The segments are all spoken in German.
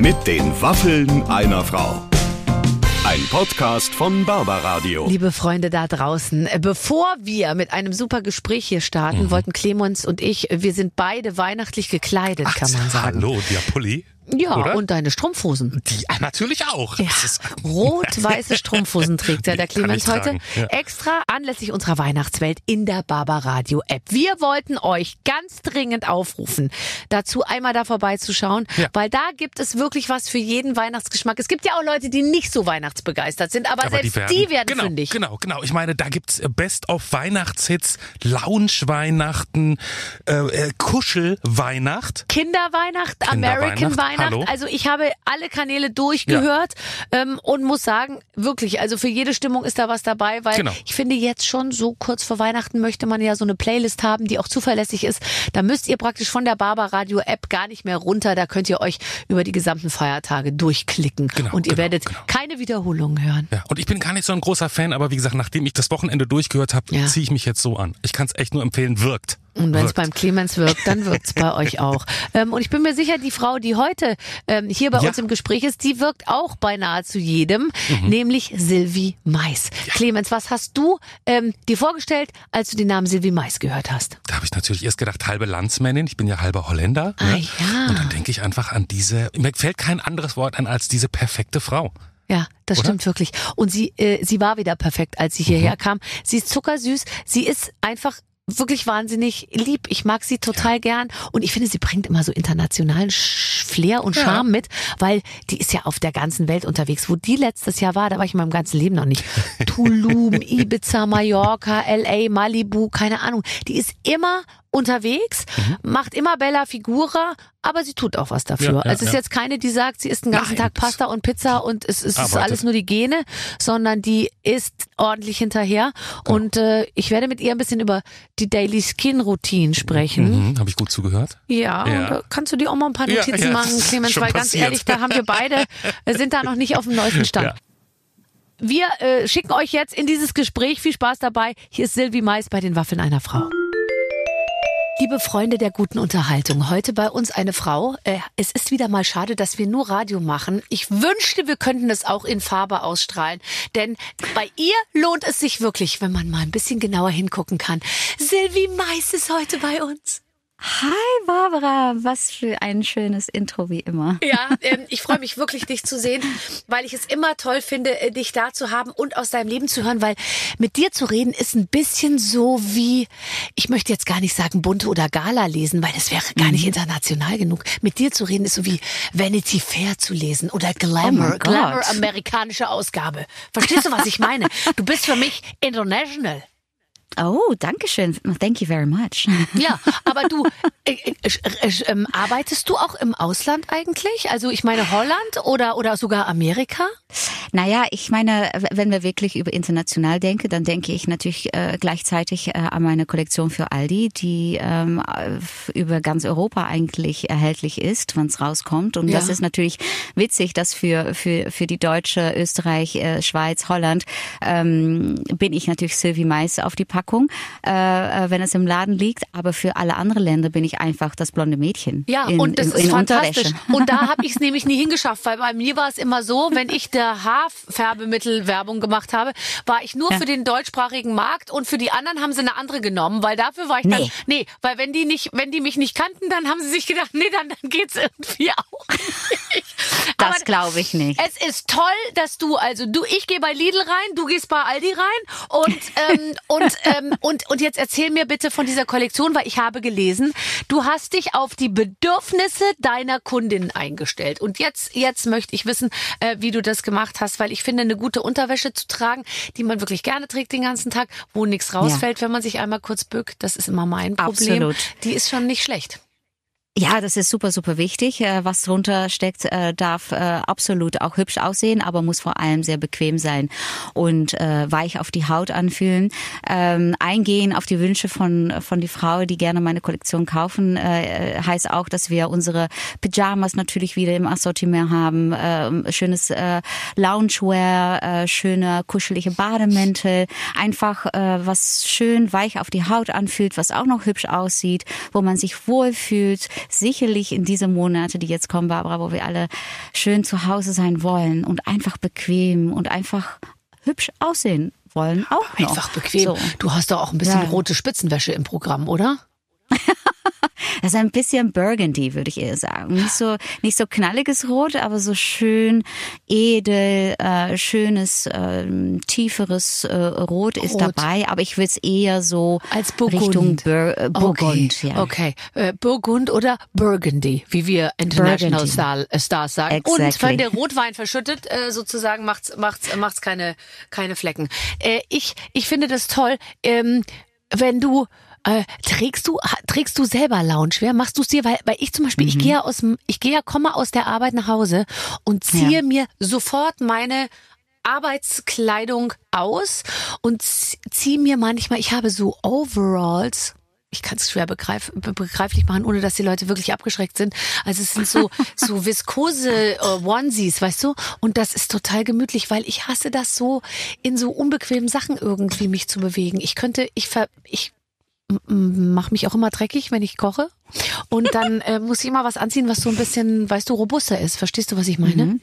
Mit den Waffeln einer Frau. Ein Podcast von Barbaradio. Liebe Freunde da draußen, äh, bevor wir mit einem super Gespräch hier starten, Mhm. wollten Clemens und ich, wir sind beide weihnachtlich gekleidet, kann man sagen. Hallo, der Pulli. Ja, oder? und deine Strumpfhosen. Die ah, natürlich auch. Ja, rot-weiße Strumpfhosen trägt ja der Die Clemens heute. ja. Extra anlässlich unserer Weihnachtswelt in der Barbaradio App. Wir wollten euch ganz dringend aufrufen, dazu einmal da vorbeizuschauen, Ja. weil da gibt es wirklich was für jeden Weihnachtsgeschmack. Es gibt ja auch Leute, die nicht so weihnachtsbegeistert sind, aber, selbst die werden, genau, fündig. Genau, genau. Ich meine, da gibt's äh, Best of Weihnachtshits, Lounge-Weihnachten, äh, äh, Kuschel-Weihnacht. Kinderweihnacht, Kinderweihnacht, American Weihnacht. Hallo. Also ich habe alle Kanäle durchgehört ähm, und muss sagen, wirklich, also für jede Stimmung ist da was dabei, weil Genau. ich finde jetzt schon so kurz vor Weihnachten möchte man ja so eine Playlist haben, die auch zuverlässig ist. Da müsst ihr praktisch von der Barbaradio App gar nicht mehr runter. Da könnt ihr euch über die gesamten Feiertage durchklicken Genau, und ihr genau, werdet genau. keine Wiederholungen hören. Ja, und ich bin gar nicht so ein großer Fan, aber wie gesagt, nachdem ich das Wochenende durchgehört habe, Ja. ziehe ich mich jetzt so an. Ich kann es echt nur empfehlen, wirkt. Und wenn es wirkt. beim Clemens wirkt, dann wirkt's bei euch auch. Ähm, und ich bin mir sicher, die Frau, die heute ähm, hier bei Ja. uns im Gespräch ist, die wirkt auch bei nahezu jedem, Mhm. nämlich Sylvie Mais. Clemens, was hast du ähm, dir vorgestellt, als du den Namen Sylvie Mais gehört hast? Da habe ich natürlich erst gedacht, halbe Landsmännin, ich bin ja halber Holländer. Ah, ne? ja. Und dann denke ich einfach an diese, mir fällt kein anderes Wort ein als diese perfekte Frau. Ja, das Oder? stimmt wirklich. Und sie, äh, sie war wieder perfekt, als sie Mhm. hierher kam. Sie ist zuckersüß. Sie ist einfach wirklich wahnsinnig lieb. Ich mag sie total gern und ich finde, sie bringt immer so internationalen Flair und Ja. Charme mit, weil die ist ja auf der ganzen Welt unterwegs. Wo die letztes Jahr war, da war ich in meinem ganzen Leben noch nicht. Tulum, Ibiza, Mallorca, LA, Malibu, keine Ahnung. Die ist immer unterwegs, Mhm. macht immer Bella Figura, aber sie tut auch was dafür. Ja, ja, also es ist ja. jetzt keine, die sagt, sie isst den ganzen Nein, Tag Pasta und Pizza und es, es ist alles nur die Gene, sondern die ist ordentlich hinterher. Und äh, ich werde mit ihr ein bisschen über die Daily Skin Routine sprechen. Mhm, habe ich gut zugehört? Ja, da kannst du dir auch mal ein paar Notizen machen, Clemens, weil ganz passiert. ehrlich, da haben wir beide, äh, sind da noch nicht auf dem neuesten Stand. Wir äh, schicken euch jetzt in dieses Gespräch. Viel Spaß dabei. Hier ist Silvi Mais bei den Waffeln einer Frau. Liebe Freunde der guten Unterhaltung, heute bei uns eine Frau. Äh, es ist wieder mal schade, dass wir nur Radio machen. Ich wünschte, wir könnten es auch in Farbe ausstrahlen. Denn bei ihr lohnt es sich wirklich, wenn man mal ein bisschen genauer hingucken kann. Silvi Mais ist heute bei uns. Hi Barbara, was für ein schönes Intro wie immer. Ja, ähm, ich freue mich wirklich, dich zu sehen, weil ich es immer toll finde, äh, dich da zu haben und aus deinem Leben zu hören, weil mit dir zu reden ist ein bisschen so wie, ich möchte jetzt gar nicht sagen bunte oder Gala lesen, weil das wäre gar nicht international genug. Mit dir zu reden ist so wie Vanity Fair zu lesen oder Glamour, Oh. Glamour amerikanische Ausgabe. Verstehst du, was ich meine? Du bist für mich international. Oh, danke schön. Thank you very much. Ja, aber du, äh, äh, äh, ähm, arbeitest du auch im Ausland eigentlich? Also ich meine Holland oder, oder sogar Amerika? Naja, ich meine, wenn wir wirklich über international denken, dann denke ich natürlich äh, gleichzeitig äh, an meine Kollektion für Aldi, die ähm, äh, über ganz Europa eigentlich erhältlich ist, wenn es rauskommt. Und Ja. das ist natürlich witzig, dass für für für die Deutsche, Österreich, Schweiz, Holland ähm, bin ich natürlich Sylvie Mais auf die Packung, äh, äh, wenn es im Laden liegt. Aber für alle anderen Länder bin ich einfach das blonde Mädchen. Ja, in, und das in, ist in fantastisch. Unterwäsche. Und da habe ich es nämlich nie hingeschafft, weil bei mir war es immer so, wenn ich der Haarfärbemittel Werbung gemacht habe, war ich nur Ja. für den deutschsprachigen Markt und für die anderen haben sie eine andere genommen, weil dafür war ich dann Nee. nee, weil wenn die nicht, wenn die mich nicht kannten, dann haben sie sich gedacht, nee, dann, dann geht's irgendwie auch Das glaube ich nicht. es ist toll, dass du, also du, ich gehe bei Lidl rein, du gehst bei Aldi rein und ähm, und ähm, und und jetzt erzähl mir bitte von dieser Kollektion, weil ich habe gelesen, du hast dich auf die Bedürfnisse deiner Kundin eingestellt und jetzt jetzt möchte ich wissen, äh, wie du das gemacht hast, weil ich finde, eine gute Unterwäsche zu tragen, die man wirklich gerne trägt den ganzen Tag, wo nichts rausfällt, wenn man sich einmal kurz bückt, das ist immer mein Problem. Absolut. Die ist schon nicht schlecht. Ja, das ist super, super wichtig. Äh, Was drunter steckt, äh, darf äh, absolut auch hübsch aussehen, aber muss vor allem sehr bequem sein und weich auf die Haut anfühlen. Ähm, eingehen auf die Wünsche von von die Frau, die gerne meine Kollektion kaufen, heißt auch, dass wir unsere Pyjamas natürlich wieder im Assortiment haben, äh, schönes Loungewear, schöne kuschelige Bademäntel, einfach was schön weich auf die Haut anfühlt, was auch noch hübsch aussieht, wo man sich wohlfühlt, sicherlich in diese Monate, die jetzt kommen, Barbara, wo wir alle schön zu Hause sein wollen und einfach bequem und einfach hübsch aussehen wollen auch noch. Einfach bequem. So. Du hast doch auch ein bisschen Ja. rote Spitzenwäsche im Programm, oder? Das ist ein bisschen Burgundy, würde ich eher sagen. Nicht so, nicht so knalliges Rot, aber so schön edel, äh, schönes, ähm, tieferes äh, Rot ist Rot. dabei. Aber ich würde es eher so Als Burgund. Richtung Bur äh, Burgund. okay. Ja. Okay. Äh, Burgund oder Burgundy, wie wir International. Star, äh, Stars sagen. Und Exactly. wenn der Rotwein verschüttet, äh, sozusagen macht's, macht's, macht's keine, keine Flecken. Äh, ich, ich finde das toll, ähm, wenn du äh, trägst du trägst du selber Loungewear? Machst du es dir? Weil, weil ich zum Beispiel, ich gehe ja aus dem, ich gehe ja komme aus der Arbeit nach Hause und ziehe Ja. mir sofort meine Arbeitskleidung aus und ziehe mir manchmal, ich habe so Overalls. Ich kann es schwer begreif, be- begreiflich machen, ohne dass die Leute wirklich abgeschreckt sind. Also es sind so so viskose äh, Onesies, weißt du? Und das ist total gemütlich, weil ich hasse das so in so unbequemen Sachen irgendwie mich zu bewegen. Ich könnte, ich ver, ich mache mich auch immer dreckig, wenn ich koche. Und dann äh, muss ich immer was anziehen, was so ein bisschen, weißt du, robuster ist. Verstehst du, was ich meine?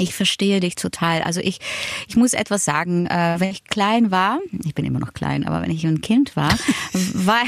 Ich verstehe dich total. Also ich, ich muss etwas sagen. Äh, wenn ich klein war, ich bin immer noch klein, aber wenn ich ein Kind war, war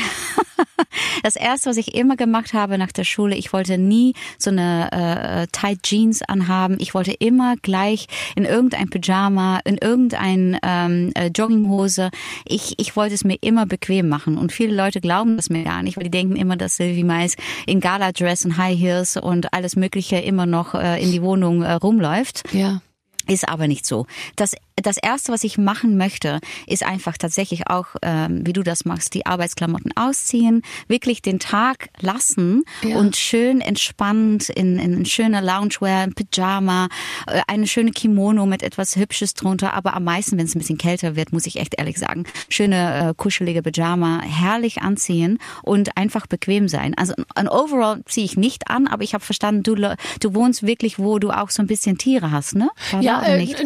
das erste, was ich immer gemacht habe nach der Schule, ich wollte nie so eine äh, Tight Jeans anhaben. Ich wollte immer gleich in irgendein Pyjama, in irgendein ähm, äh, Jogginghose. Ich, ich wollte es mir immer bequem machen. Und viele Leute glauben das mir gar nicht, weil die denken immer, dass Sylvie Mais in Gala-Dress und High Heels und alles Mögliche immer noch äh, in die Wohnung äh, rumläuft. Ja. Ist aber nicht so. Das, das Erste, was ich machen möchte, ist einfach tatsächlich auch, ähm, wie du das machst, die Arbeitsklamotten ausziehen, wirklich den Tag lassen Ja. und schön entspannt in, in schöner Loungewear, ein Pyjama, äh, eine schöne Kimono mit etwas Hübsches drunter. Aber am meisten, wenn es ein bisschen kälter wird, muss ich echt ehrlich sagen, schöne äh, kuschelige Pyjama, herrlich anziehen und einfach bequem sein. Also ein Overall ziehe ich nicht an, aber ich habe verstanden, du, du wohnst wirklich, wo du auch so ein bisschen Tiere hast, ne? War Ja, oder äh, nicht?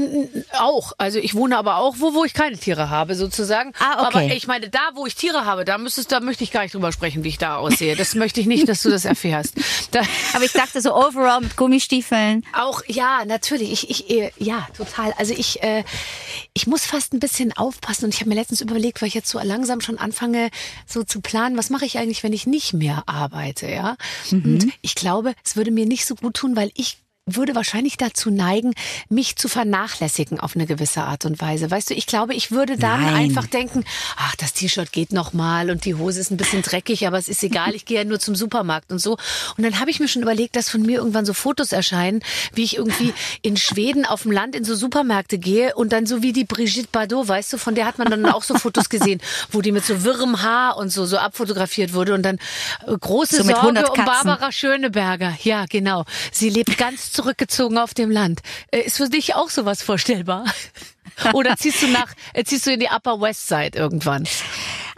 auch. Also ich wohne aber auch, wo, wo ich keine Tiere habe, sozusagen. Ah, okay. Aber ich meine, da, wo ich Tiere habe, da müsstest, da möchte ich gar nicht drüber sprechen, wie ich da aussehe. Das möchte ich nicht, dass du das erfährst. Da, Aber ich dachte so overall mit Gummistiefeln. auch, ja, natürlich. Ich, ich, äh, ja, total. Also ich, äh, ich muss fast ein bisschen aufpassen. Und ich habe mir letztens überlegt, weil ich jetzt so langsam schon anfange, so zu planen, was mache ich eigentlich, wenn ich nicht mehr arbeite, ja? Und ich glaube, es würde mir nicht so gut tun, weil ich würde wahrscheinlich dazu neigen, mich zu vernachlässigen auf eine gewisse Art und Weise. Weißt du, ich glaube, ich würde dann Nein. einfach denken, ach, das T-Shirt geht noch mal und die Hose ist ein bisschen dreckig, aber es ist egal, ich gehe ja nur zum Supermarkt und so. Und dann habe ich mir schon überlegt, dass von mir irgendwann so Fotos erscheinen, wie ich irgendwie in Schweden auf dem Land in so Supermärkte gehe und dann so wie die Brigitte Bardot, weißt du, von der hat man dann auch so Fotos gesehen, wo die mit so wirrem Haar und so so abfotografiert wurde und dann äh, große So Sorge 100 um. Barbara Schöneberger. Ja, genau. Sie lebt ganz zurückgezogen auf dem Land. Äh, Ist für dich auch sowas vorstellbar? Oder ziehst du nach, äh, ziehst du in die Upper West Side irgendwann?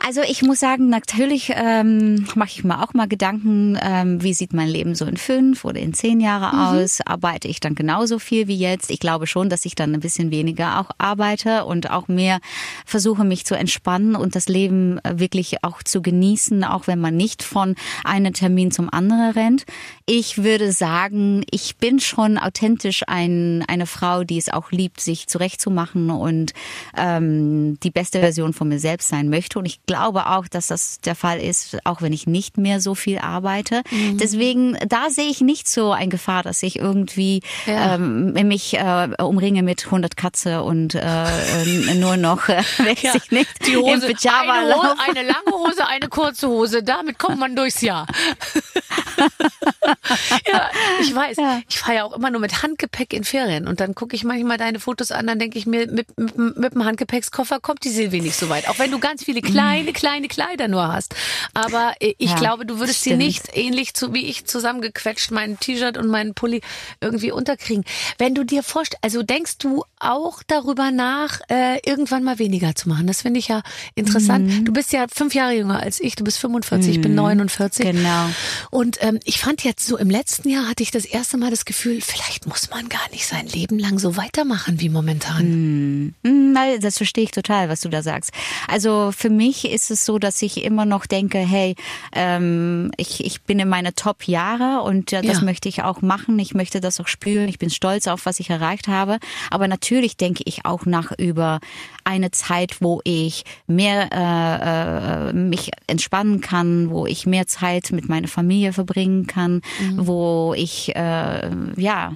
Also ich muss sagen, natürlich ähm, mache ich mir auch mal Gedanken, ähm, wie sieht mein Leben so in fünf oder in zehn Jahre aus? Arbeite ich dann genauso viel wie jetzt? Ich glaube schon, dass ich dann ein bisschen weniger auch arbeite und auch mehr versuche, mich zu entspannen und das Leben äh, wirklich auch zu genießen, auch wenn man nicht von einem Termin zum anderen rennt. Ich würde sagen, ich bin schon authentisch ein, eine Frau, die es auch liebt, sich zurechtzumachen und ähm, die beste Version von mir selbst sein möchte. Und ich glaube auch, dass das der Fall ist, auch wenn ich nicht mehr so viel arbeite. Deswegen, da sehe ich nicht so ein Gefahr, dass ich irgendwie Ja. ähm, mich äh, umringe mit 100 Katze und äh, nur noch, äh, weiß ich nicht, Die im Hose, Pyjama eine, Hose, eine lange Hose, eine kurze Hose. Damit kommt man durchs Jahr. ja, ich weiß. Ja. Ich fahre ja auch immer nur mit Handgepäck in Ferien. Und dann gucke ich manchmal deine Fotos an, dann denke ich mir, mit, mit, mit dem Handgepäckskoffer kommt die Silvi nicht so weit. Auch wenn du ganz viele kleine, kleine Kleider nur hast. Aber äh, ich Ja, glaube, du würdest sie stimmt. nicht ähnlich zu, wie ich zusammengequetscht, meinen T-Shirt und meinen Pulli irgendwie unterkriegen. Wenn du dir vorstellst, also denkst du auch darüber nach, äh, irgendwann mal weniger zu machen. Das finde ich ja interessant. Mhm. Du bist ja fünf Jahre jünger als ich. Du bist 45, ich bin 49. Genau. Und ähm, ich fand jetzt so im letzten Jahr hatte ich das erste Mal das Gefühl, vielleicht muss man gar nicht sein Leben lang so weitermachen wie momentan. Mm, Nein, das verstehe ich total, was du da sagst. Also für mich ist es so, dass ich immer noch denke, hey, ähm, ich, ich bin in meine Top-Jahre und ja, das Ja. möchte ich auch machen. Ich möchte das auch spüren. Ich bin stolz auf, was ich erreicht habe. Aber natürlich denke ich auch nach über eine Zeit, wo ich mehr äh, äh, mich entspannen kann, wo ich mehr Zeit mit meiner Familie verbringen kann, wo ich äh, ja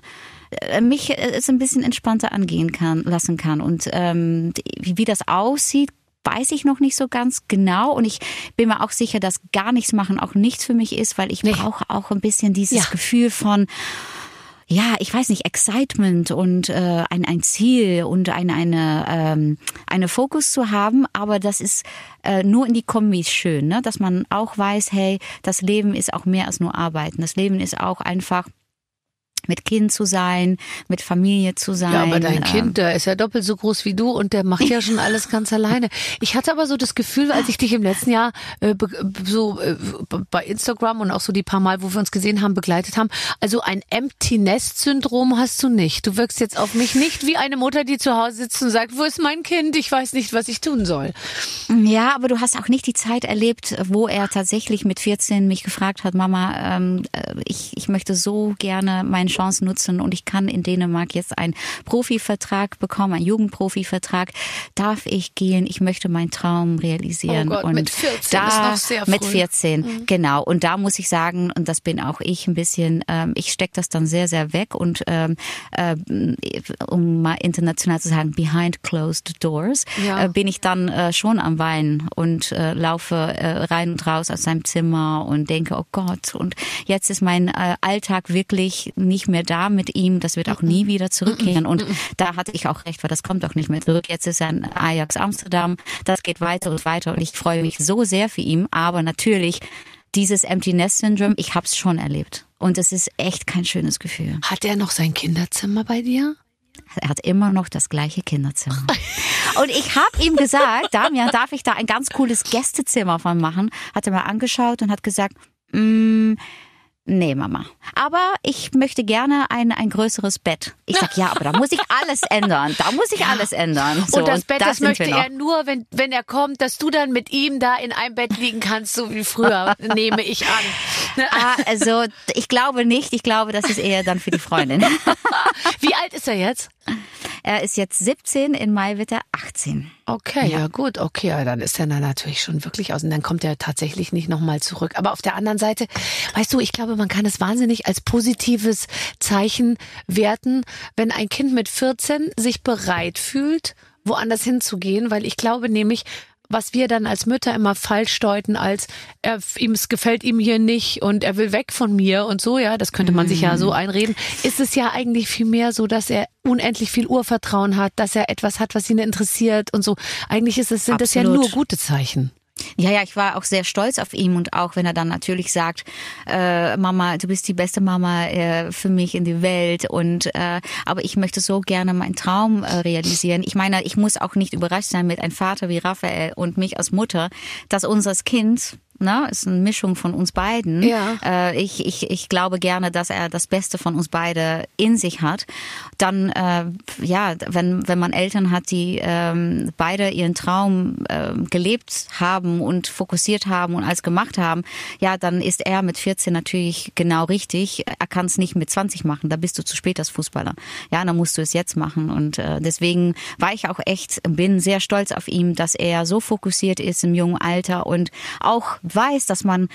äh, mich äh, es ein bisschen entspannter angehen kann, lassen kann. Und ähm, wie das aussieht, weiß ich noch nicht so ganz genau. Und ich bin mir auch sicher, dass gar nichts machen auch nichts für mich ist, weil ich Nee. brauche auch ein bisschen dieses Ja. Gefühl von ja, ich weiß nicht, Excitement und äh, ein, ein Ziel und eine, eine, ähm, eine Fokus zu haben, aber das ist äh, nur in die Kombis schön, ne? dass man auch weiß, hey, das Leben ist auch mehr als nur Arbeiten. Das Leben ist auch einfach mit Kind zu sein, mit Familie zu sein. Ja, aber dein ähm, Kind, der ist ja doppelt so groß wie du und der macht ja schon alles ganz alleine. Ich hatte aber so das Gefühl, als ich dich im letzten Jahr äh, so äh, bei Instagram und auch so die paar Mal, wo wir uns gesehen haben, begleitet haben, also ein Empty Nest Syndrom hast du nicht. Du wirkst jetzt auf mich nicht wie eine Mutter, die zu Hause sitzt und sagt, wo ist mein Kind? Ich weiß nicht, was ich tun soll. Ja, aber du hast auch nicht die Zeit erlebt, wo er tatsächlich mit 14 mich gefragt hat, Mama, ähm, äh, ich, ich möchte so gerne meine Chance nutzen und ich kann in Dänemark jetzt einen Profivertrag bekommen, einen Jugendprofivertrag. Darf ich gehen? Ich möchte meinen Traum realisieren. Oh Gott, und mit 14 da, ist noch sehr Mit früh. 14, genau. Und da muss ich sagen, und das bin auch ich ein bisschen, ähm, ich stecke das dann sehr, sehr weg und ähm, äh, um mal international zu sagen, behind closed doors, Ja. äh, bin ich dann äh, schon am Weinen und äh, laufe äh, rein und raus aus seinem Zimmer und denke, oh Gott, und jetzt ist mein äh, Alltag wirklich nicht mehr da mit ihm, das wird auch nie wieder zurückkehren. Und da hatte ich auch recht, weil das kommt auch nicht mehr zurück. Jetzt ist er in Ajax Amsterdam, das geht weiter und weiter und ich freue mich so sehr für ihn, aber natürlich dieses Empty Nest Syndrome, ich habe es schon erlebt. Und es ist echt kein schönes Gefühl. Hat er noch sein Kinderzimmer bei dir? Er hat immer noch das gleiche Kinderzimmer. Und ich habe ihm gesagt, Damian, darf ich da ein ganz cooles Gästezimmer von machen? Hat er mal angeschaut und hat gesagt, mm, nee, Mama. Aber ich möchte gerne ein, ein größeres Bett. Ich sag, ja, aber da muss ich alles ändern. Da muss ich alles ändern. So, und das Bett, da das sind möchte er nur, wenn, wenn er kommt, dass du dann mit ihm da in einem Bett liegen kannst, so wie früher, nehme ich an. Ah, also ich glaube nicht. Ich glaube, das ist eher dann für die Freundin. Wie ist er jetzt? Er ist jetzt 17, in Mai wird er 18. Okay, ja, gut, okay, ja, dann ist er dann natürlich schon wirklich aus und dann kommt er tatsächlich nicht nochmal zurück. Aber auf der anderen Seite, weißt du, ich glaube, man kann es wahnsinnig als positives Zeichen werten, wenn ein Kind mit 14 sich bereit fühlt, woanders hinzugehen, weil ich glaube nämlich, was wir dann als Mütter immer falsch deuten, als er, ihm es gefällt ihm hier nicht und er will weg von mir und so, ja, das könnte man sich ja so einreden, ist es ja eigentlich viel mehr so, dass er unendlich viel Urvertrauen hat, dass er etwas hat, was ihn interessiert und so. Eigentlich ist es, sind das ja Absolut. nur gute Zeichen. Ja, ja, ich war auch sehr stolz auf ihn und auch wenn er dann natürlich sagt, äh, Mama, du bist die beste Mama äh, für mich in die Welt und äh, aber ich möchte so gerne meinen Traum äh, realisieren. Ich meine, ich muss auch nicht überrascht sein mit einem Vater wie Raphael und mich als Mutter, dass unser Kind Ne, ist eine Mischung von uns beiden. Ja. Äh, ich, ich, ich glaube gerne, dass er das Beste von uns beide in sich hat. Dann, äh, ja, wenn, wenn man Eltern hat, die ähm, beide ihren Traum ähm, gelebt haben und fokussiert haben und alles gemacht haben, ja, dann ist er mit 14 natürlich genau richtig. Er kann es nicht mit 20 machen, da bist du zu spät als Fußballer. Ja, dann musst du es jetzt machen. Und äh, deswegen war ich auch echt, bin sehr stolz auf ihn, dass er so fokussiert ist im jungen Alter und auch weiß, dass man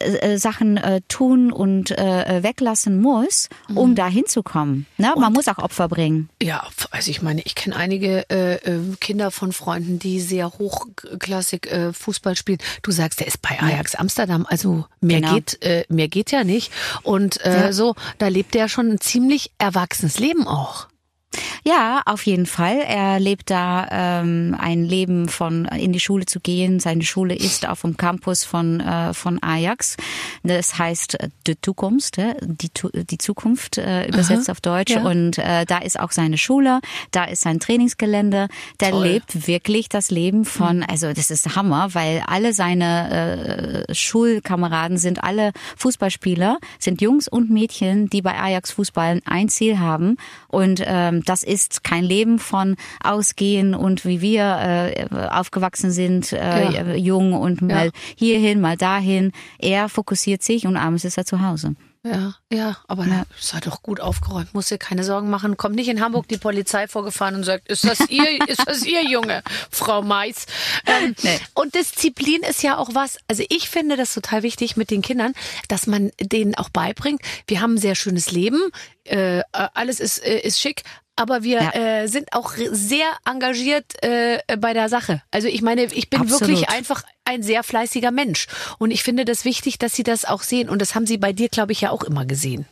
äh, äh, Sachen äh, tun und äh, weglassen muss, um da hinzukommen. Ne? Man muss auch Opfer bringen. Ja, also ich meine, ich kenne einige äh, äh, Kinder von Freunden, die sehr hochklassig äh, Fußball spielen. Du sagst, der ist bei Ajax Amsterdam, also mehr Genau. geht äh, mehr geht ja nicht. Und äh, Ja. so, da lebt der schon ein ziemlich erwachsenes Leben auch. Ja, auf jeden Fall. Er lebt da ähm, ein Leben von in die Schule zu gehen. Seine Schule ist auf dem Campus von äh, von Ajax. Das heißt äh, die Zukunft, äh, die die Zukunft äh, übersetzt Aha, auf Deutsch. Ja. Und äh, da ist auch seine Schule, da ist sein Trainingsgelände. Der Toll. lebt wirklich das Leben von. Mhm. Also das ist Hammer, weil alle seine äh, Schulkameraden sind alle Fußballspieler, sind Jungs und Mädchen, die bei Ajax Fußballen ein Ziel haben und ähm, das ist kein Leben von Ausgehen und wie wir äh, aufgewachsen sind, äh, ja. jung und mal ja. hierhin, mal dahin. Er fokussiert sich und abends ist er zu Hause. Ja, ja, aber ja. sei doch gut aufgeräumt, muss dir keine Sorgen machen. Kommt nicht in Hamburg die Polizei vorgefahren und sagt, ist das ihr, ist das ihr Junge, Frau Mais? Ähm, nee. Und Disziplin ist ja auch was, also ich finde das total wichtig mit den Kindern, dass man denen auch beibringt, wir haben ein sehr schönes Leben, äh, alles ist, äh, ist schick, aber wir ja. äh, sind auch sehr engagiert äh, bei der Sache. Also ich meine, ich bin Absolut. wirklich einfach ein sehr fleißiger Mensch. Und ich finde das wichtig, dass Sie das auch sehen. Und das haben Sie bei dir, glaube ich, ja auch immer gesehen.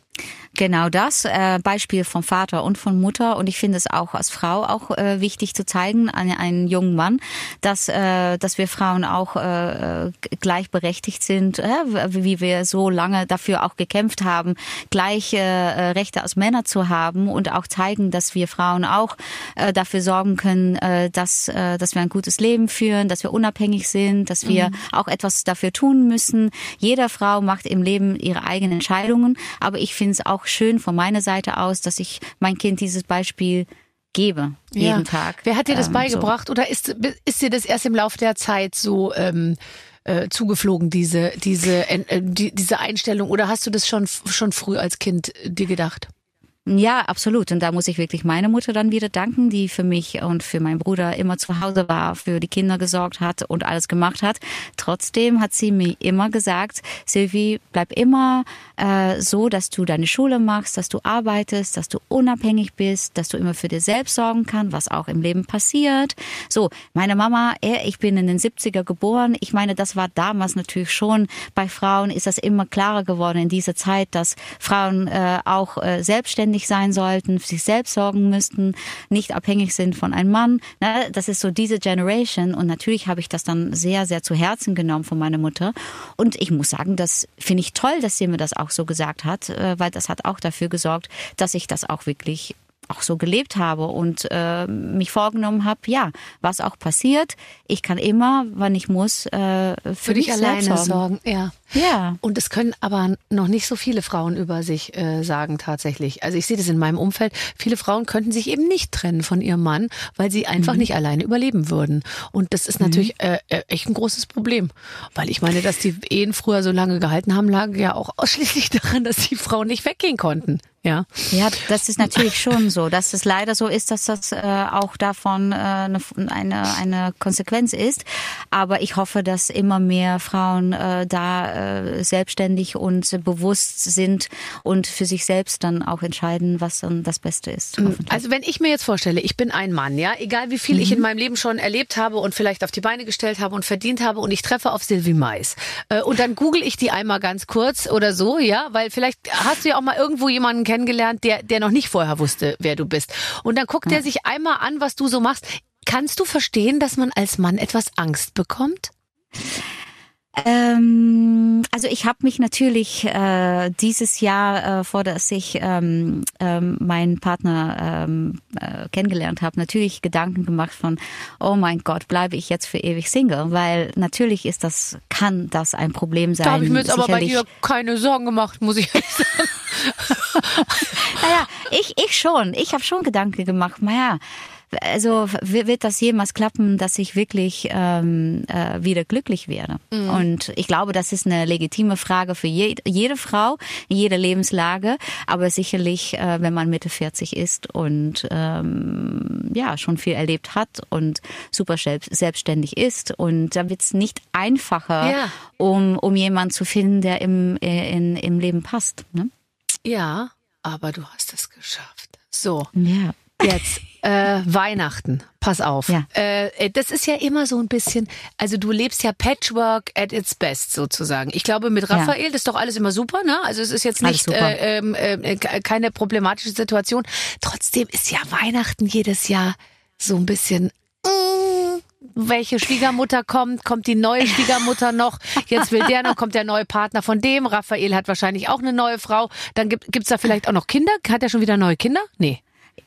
Genau das, äh, Beispiel vom Vater und von Mutter. Und ich finde es auch als Frau auch äh, wichtig zu zeigen an einen jungen Mann, dass, äh, dass wir Frauen auch äh, gleichberechtigt sind, äh, wie wir so lange dafür auch gekämpft haben, gleiche äh, Rechte als Männer zu haben und auch zeigen, dass wir Frauen auch äh, dafür sorgen können, äh, dass, äh, dass wir ein gutes Leben führen, dass wir unabhängig sind, dass wir mhm. auch etwas dafür tun müssen. Jeder Frau macht im Leben ihre eigenen Entscheidungen, aber ich finde es auch schön von meiner Seite aus, dass ich mein Kind dieses Beispiel gebe, ja. jeden Tag. Wer hat dir das ähm, beigebracht so. oder ist, ist dir das erst im Laufe der Zeit so ähm, äh, zugeflogen, diese, diese, äh, die, diese Einstellung oder hast du das schon, schon früh als Kind dir gedacht? Ja, absolut. Und da muss ich wirklich meine Mutter dann wieder danken, die für mich und für meinen Bruder immer zu Hause war, für die Kinder gesorgt hat und alles gemacht hat. Trotzdem hat sie mir immer gesagt, Sylvie, bleib immer äh, so, dass du deine Schule machst, dass du arbeitest, dass du unabhängig bist, dass du immer für dir selbst sorgen kannst, was auch im Leben passiert. So, meine Mama, ich bin in den 70er geboren. Ich meine, das war damals natürlich schon bei Frauen ist das immer klarer geworden in dieser Zeit, dass Frauen äh, auch äh, selbstständig selbstständig sein sollten, für sich selbst sorgen müssten, nicht abhängig sind von einem Mann. Ne? Das ist so diese Generation und natürlich habe ich das dann sehr, sehr zu Herzen genommen von meiner Mutter. Und ich muss sagen, das finde ich toll, dass sie mir das auch so gesagt hat, äh, weil das hat auch dafür gesorgt, dass ich das auch wirklich auch so gelebt habe und äh, mich vorgenommen habe, ja, was auch passiert, ich kann immer, wann ich muss, äh, für, für dich alleine sorgen. sorgen. Ja. Ja. Und es können aber noch nicht so viele Frauen über sich äh, sagen tatsächlich. Also ich sehe das in meinem Umfeld. Viele Frauen könnten sich eben nicht trennen von ihrem Mann, weil sie einfach mhm. nicht alleine überleben würden. Und das ist natürlich mhm. äh, echt ein großes Problem. Weil ich meine, dass die Ehen früher so lange gehalten haben, lag ja auch ausschließlich daran, dass die Frauen nicht weggehen konnten. Ja. ja, das ist natürlich schon so, dass es leider so ist, dass das äh, auch davon äh, eine, eine, eine Konsequenz ist. Aber ich hoffe, dass immer mehr Frauen äh, da äh, selbstständig und bewusst sind und für sich selbst dann auch entscheiden, was dann das Beste ist. Mhm. Also wenn ich mir jetzt vorstelle, ich bin ein Mann, ja, egal wie viel mhm. ich in meinem Leben schon erlebt habe und vielleicht auf die Beine gestellt habe und verdient habe und ich treffe auf Sylvie Mais äh, und dann google ich die einmal ganz kurz oder so, ja, weil vielleicht hast du ja auch mal irgendwo jemanden kennengelernt, der der noch nicht vorher wusste, wer du bist. Und dann guckt ja. er sich einmal an, was du so machst. Kannst du verstehen, dass man als Mann etwas Angst bekommt? Ähm, also ich habe mich natürlich äh, dieses Jahr, äh, vor dass ich ähm, ähm, meinen Partner ähm, äh, kennengelernt habe, natürlich Gedanken gemacht von, oh mein Gott, bleibe ich jetzt für ewig Single? Weil natürlich ist das, kann das ein Problem sein. Da habe ich mir jetzt aber bei dir keine Sorgen gemacht, muss ich ehrlich sagen. naja, ich, ich schon. Ich habe schon Gedanken gemacht. Naja, also wird das jemals klappen, dass ich wirklich ähm, äh, wieder glücklich werde? Mhm. Und ich glaube, das ist eine legitime Frage für je, jede Frau in jeder Lebenslage, aber sicherlich, äh, wenn man Mitte 40 ist und ähm, ja schon viel erlebt hat und super selbstständig ist und da wird es nicht einfacher, ja. um um jemanden zu finden, der im in, im Leben passt. Ne? Ja, aber du hast es geschafft. So. Ja. Jetzt Äh, Weihnachten, pass auf. Ja. Äh, das ist ja immer so ein bisschen, also du lebst ja Patchwork at its best sozusagen. Ich glaube, mit Raphael, das ist doch alles immer super, ne? Also es ist jetzt nicht äh, ähm, äh, ke- keine problematische Situation. Trotzdem ist ja Weihnachten jedes Jahr so ein bisschen. mm, welche Schwiegermutter kommt, kommt die neue Schwiegermutter noch, jetzt will der noch, kommt der neue Partner von dem, Raphael hat wahrscheinlich auch eine neue Frau, dann gibt gibt's da vielleicht auch noch Kinder, hat er schon wieder neue Kinder? Nee.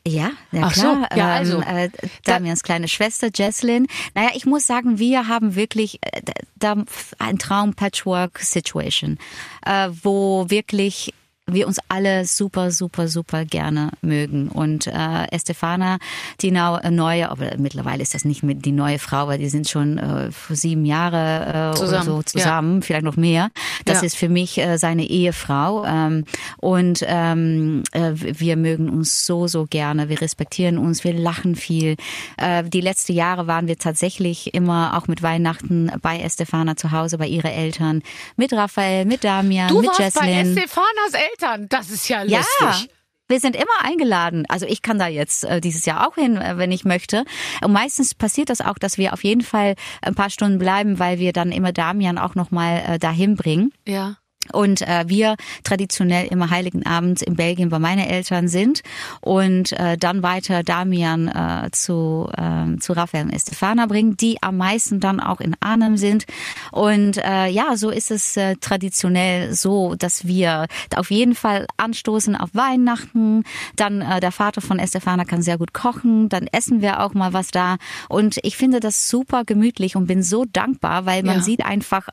Ja, ja Ach so, klar. ja, also. äh, Damians kleine Schwester Jesslyn. Naja, ich muss sagen, wir haben wirklich äh, da ein Traum Patchwork Situation, äh, wo wirklich wir uns alle super, super, super gerne mögen. Und äh, Estefana, die nau- äh, neue, aber mittlerweile ist das nicht mit die neue Frau, weil die sind schon äh, für sieben Jahre äh, Zusammen, oder so zusammen, vielleicht noch mehr. Das Ja. ist für mich äh, seine Ehefrau. Ähm, und ähm, äh, wir mögen uns so, so gerne. Wir respektieren uns, wir lachen viel. Äh, die letzten Jahre waren wir tatsächlich immer auch mit Weihnachten bei Estefana zu Hause, bei ihre Eltern, mit Raphael, mit Damian, Du mit warst bei Jesslyn. Estefanas Eltern. Das ist ja Ja, lustig. wir sind immer eingeladen. Also ich kann da jetzt äh, dieses Jahr auch hin, äh, wenn ich möchte. Und meistens passiert das auch, dass wir auf jeden Fall ein paar Stunden bleiben, weil wir dann immer Damian auch noch mal äh, dahin bringen. Ja. Und äh, wir traditionell immer Heiligen Abend in Belgien bei meinen Eltern sind und äh, dann weiter Damian äh, zu, äh, zu Raphael und Estefana bringen, die am meisten dann auch in Arnhem sind. Und äh, ja, so ist es äh, traditionell so, dass wir auf jeden Fall anstoßen auf Weihnachten. Dann äh, der Vater von Estefana kann sehr gut kochen. Dann essen wir auch mal was da. Und ich finde das super gemütlich und bin so dankbar, weil man Ja. sieht einfach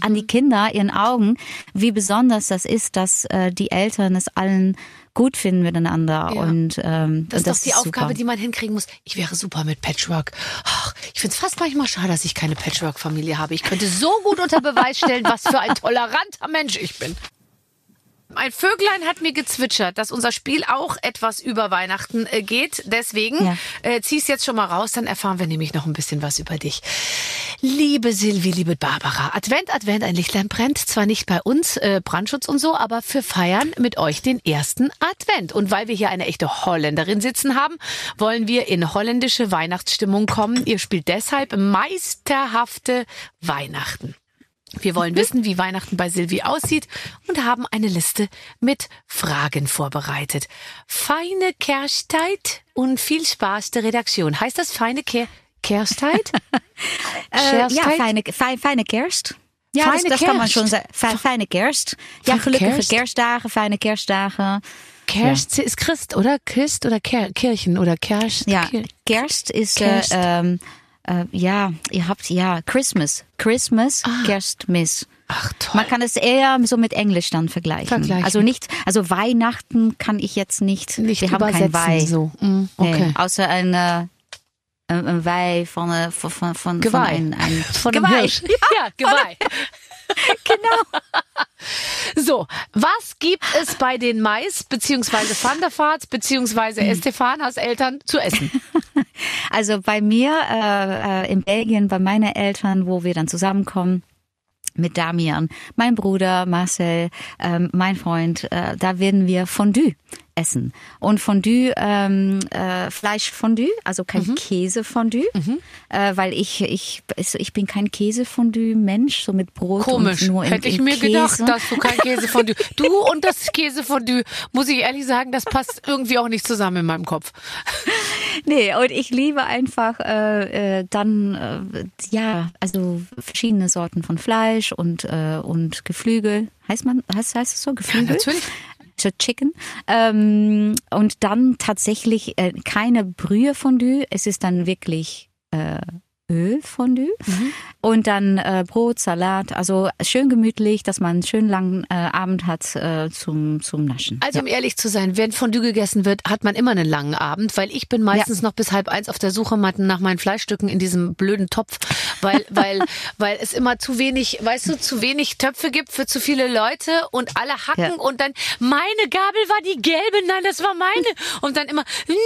an die Kinder, ihren Augen, wie besonders das ist, dass äh, die Eltern es allen gut finden miteinander. Ja. Und ähm, Das ist und doch die Aufgabe, super. die man hinkriegen muss. Ich wäre super mit Patchwork. Ach, ich finde es fast manchmal schade, dass ich keine Patchwork-Familie habe. Ich könnte so gut unter Beweis stellen, was für ein toleranter Mensch ich bin. Ein Vöglein hat mir gezwitschert, dass unser Spiel auch etwas über Weihnachten äh, geht. Deswegen Ja. äh, zieh's jetzt schon mal raus, dann erfahren wir nämlich noch ein bisschen was über dich. Liebe Silvi, liebe Barbara, Advent, Advent, ein Lichtlein brennt. Zwar nicht bei uns, äh, Brandschutz und so, aber für Feiern mit euch den ersten Advent. Und weil wir hier eine echte Holländerin sitzen haben, wollen wir in holländische Weihnachtsstimmung kommen. Ihr spielt deshalb meisterhafte Weihnachten. Wir wollen wissen, wie Weihnachten bei Silvi aussieht und haben eine Liste mit Fragen vorbereitet. Feine Kerstzeit und viel Spaß der Redaktion. Heißt das feine Ker Kerstzeit? Äh, ja, feine, feine, feine Kerst. Ja, Feine das, das kann man schon sagen. Fe- Feine Kerst. Ja, gelukkige Kerst. Kerstdagen, feine Kerstdagen. Kerst ist Christ, oder? Christ oder Ker Kirchen oder Kerst? Ja, Kerst ist, Kerst. Äh, ähm, äh, ja, ihr habt, ja, Christmas. Christmas, Kerstmis. Ach toll. Man kann es eher so mit Englisch dann vergleichen. Vergleichen. Also nicht, also Weihnachten kann ich jetzt nicht. Nicht wir haben kein Weih. so. Mm, okay. Nee, außer ein, äh, ein, Weih von, äh, von, von, von, Geweih. von ein, ein Von Geweih. Hirsch. Ja, Geweih. Genau. So, was gibt es bei den Mais beziehungsweise Van der Vaart beziehungsweise Estefanas Eltern zu essen? Also bei mir äh, äh, in Belgien, bei meinen Eltern, wo wir dann zusammenkommen, mit Damian, mein Bruder Marcel, ähm, mein Freund, äh, da werden wir Fondue essen. Und Fondue, ähm, äh, Fleischfondue, also kein Mhm. Käsefondue, äh, weil ich, ich, ich bin kein Käsefondue-Mensch, so mit Brot Komisch. und nur in, Hätte ich in mir Käse. gedacht, dass du kein Käsefondue. Du und das Käsefondue, muss ich ehrlich sagen, das passt irgendwie auch nicht zusammen in meinem Kopf. Nee, und ich liebe einfach äh, äh, dann äh, ja, also verschiedene Sorten von Fleisch und äh, und Geflügel. Heißt man heißt heißt es so Geflügel? natürlich. So Chicken. Ähm, und dann tatsächlich äh, keine Brühe-Fondue. Es ist dann wirklich äh, Ölfondue und dann äh, Brot, Salat, also schön gemütlich, dass man einen schönen langen äh, Abend hat äh, zum zum Naschen. Also um ehrlich zu sein, wenn Fondue gegessen wird, hat man immer einen langen Abend, weil ich bin meistens noch bis halb eins auf der Suche nach meinen Fleischstücken in diesem blöden Topf, weil, weil, weil es immer zu wenig, weißt du, zu wenig Töpfe gibt für zu viele Leute und alle hacken Ja. und dann, meine Gabel war die gelbe, nein, das war meine. Und dann immer, hm,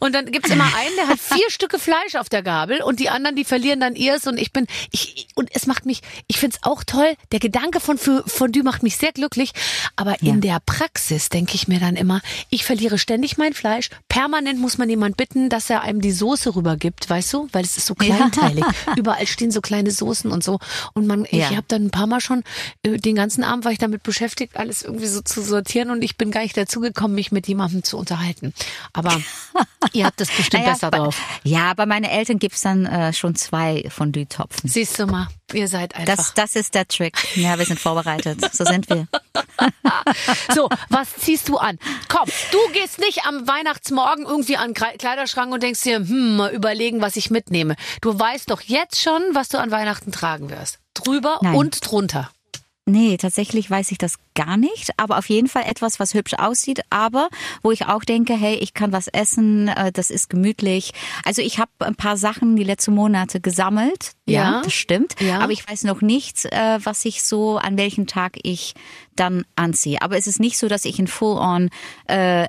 und dann gibt's immer einen, der hat vier Stücke Fleisch auf der Gabel und die anderen, die verlieren dann ihrs und ich bin, ich, und es macht mich, ich find's auch toll, der Gedanke von Fo- Fondue macht mich sehr glücklich, aber Ja. in der Praxis denke ich mir dann immer, ich verliere ständig mein Fleisch, permanent muss man jemand bitten, dass er einem die Soße rübergibt, weißt du, weil es ist so kleinteilig. Überall stehen so kleine Soßen und so und man, ich Ja. habe dann ein paar Mal schon, äh, den ganzen Abend war ich damit beschäftigt, alles irgendwie so zu sortieren und ich bin gar nicht dazu gekommen, mich mit jemandem zu unterhalten. Aber ihr habt das bestimmt Naja, besser bei- drauf. Ja, bei meinen Eltern gibt's dann äh, schon zwei Fondue-Topfen. Siehst du mal, ihr seid einfach. Das, das ist der Trick. Ja, wir sind vorbereitet. So sind wir. So, was ziehst du an? Komm, du gehst nicht am Weihnachtsmorgen irgendwie an den Kleiderschrank und denkst dir, hm, mal überlegen, was ich mitnehme. Du weißt doch jetzt schon, was du an Weihnachten tragen wirst. Drüber Nein. und drunter. Nee, tatsächlich weiß ich das gar nicht, aber auf jeden Fall etwas, was hübsch aussieht, aber wo ich auch denke, hey, ich kann was essen, äh, das ist gemütlich. Also ich habe ein paar Sachen die letzten Monate gesammelt, ja, Ja. das stimmt, Ja. aber ich weiß noch nicht, äh, was ich so, an welchem Tag ich dann anziehe. Aber es ist nicht so, dass ich in Full-on äh, äh,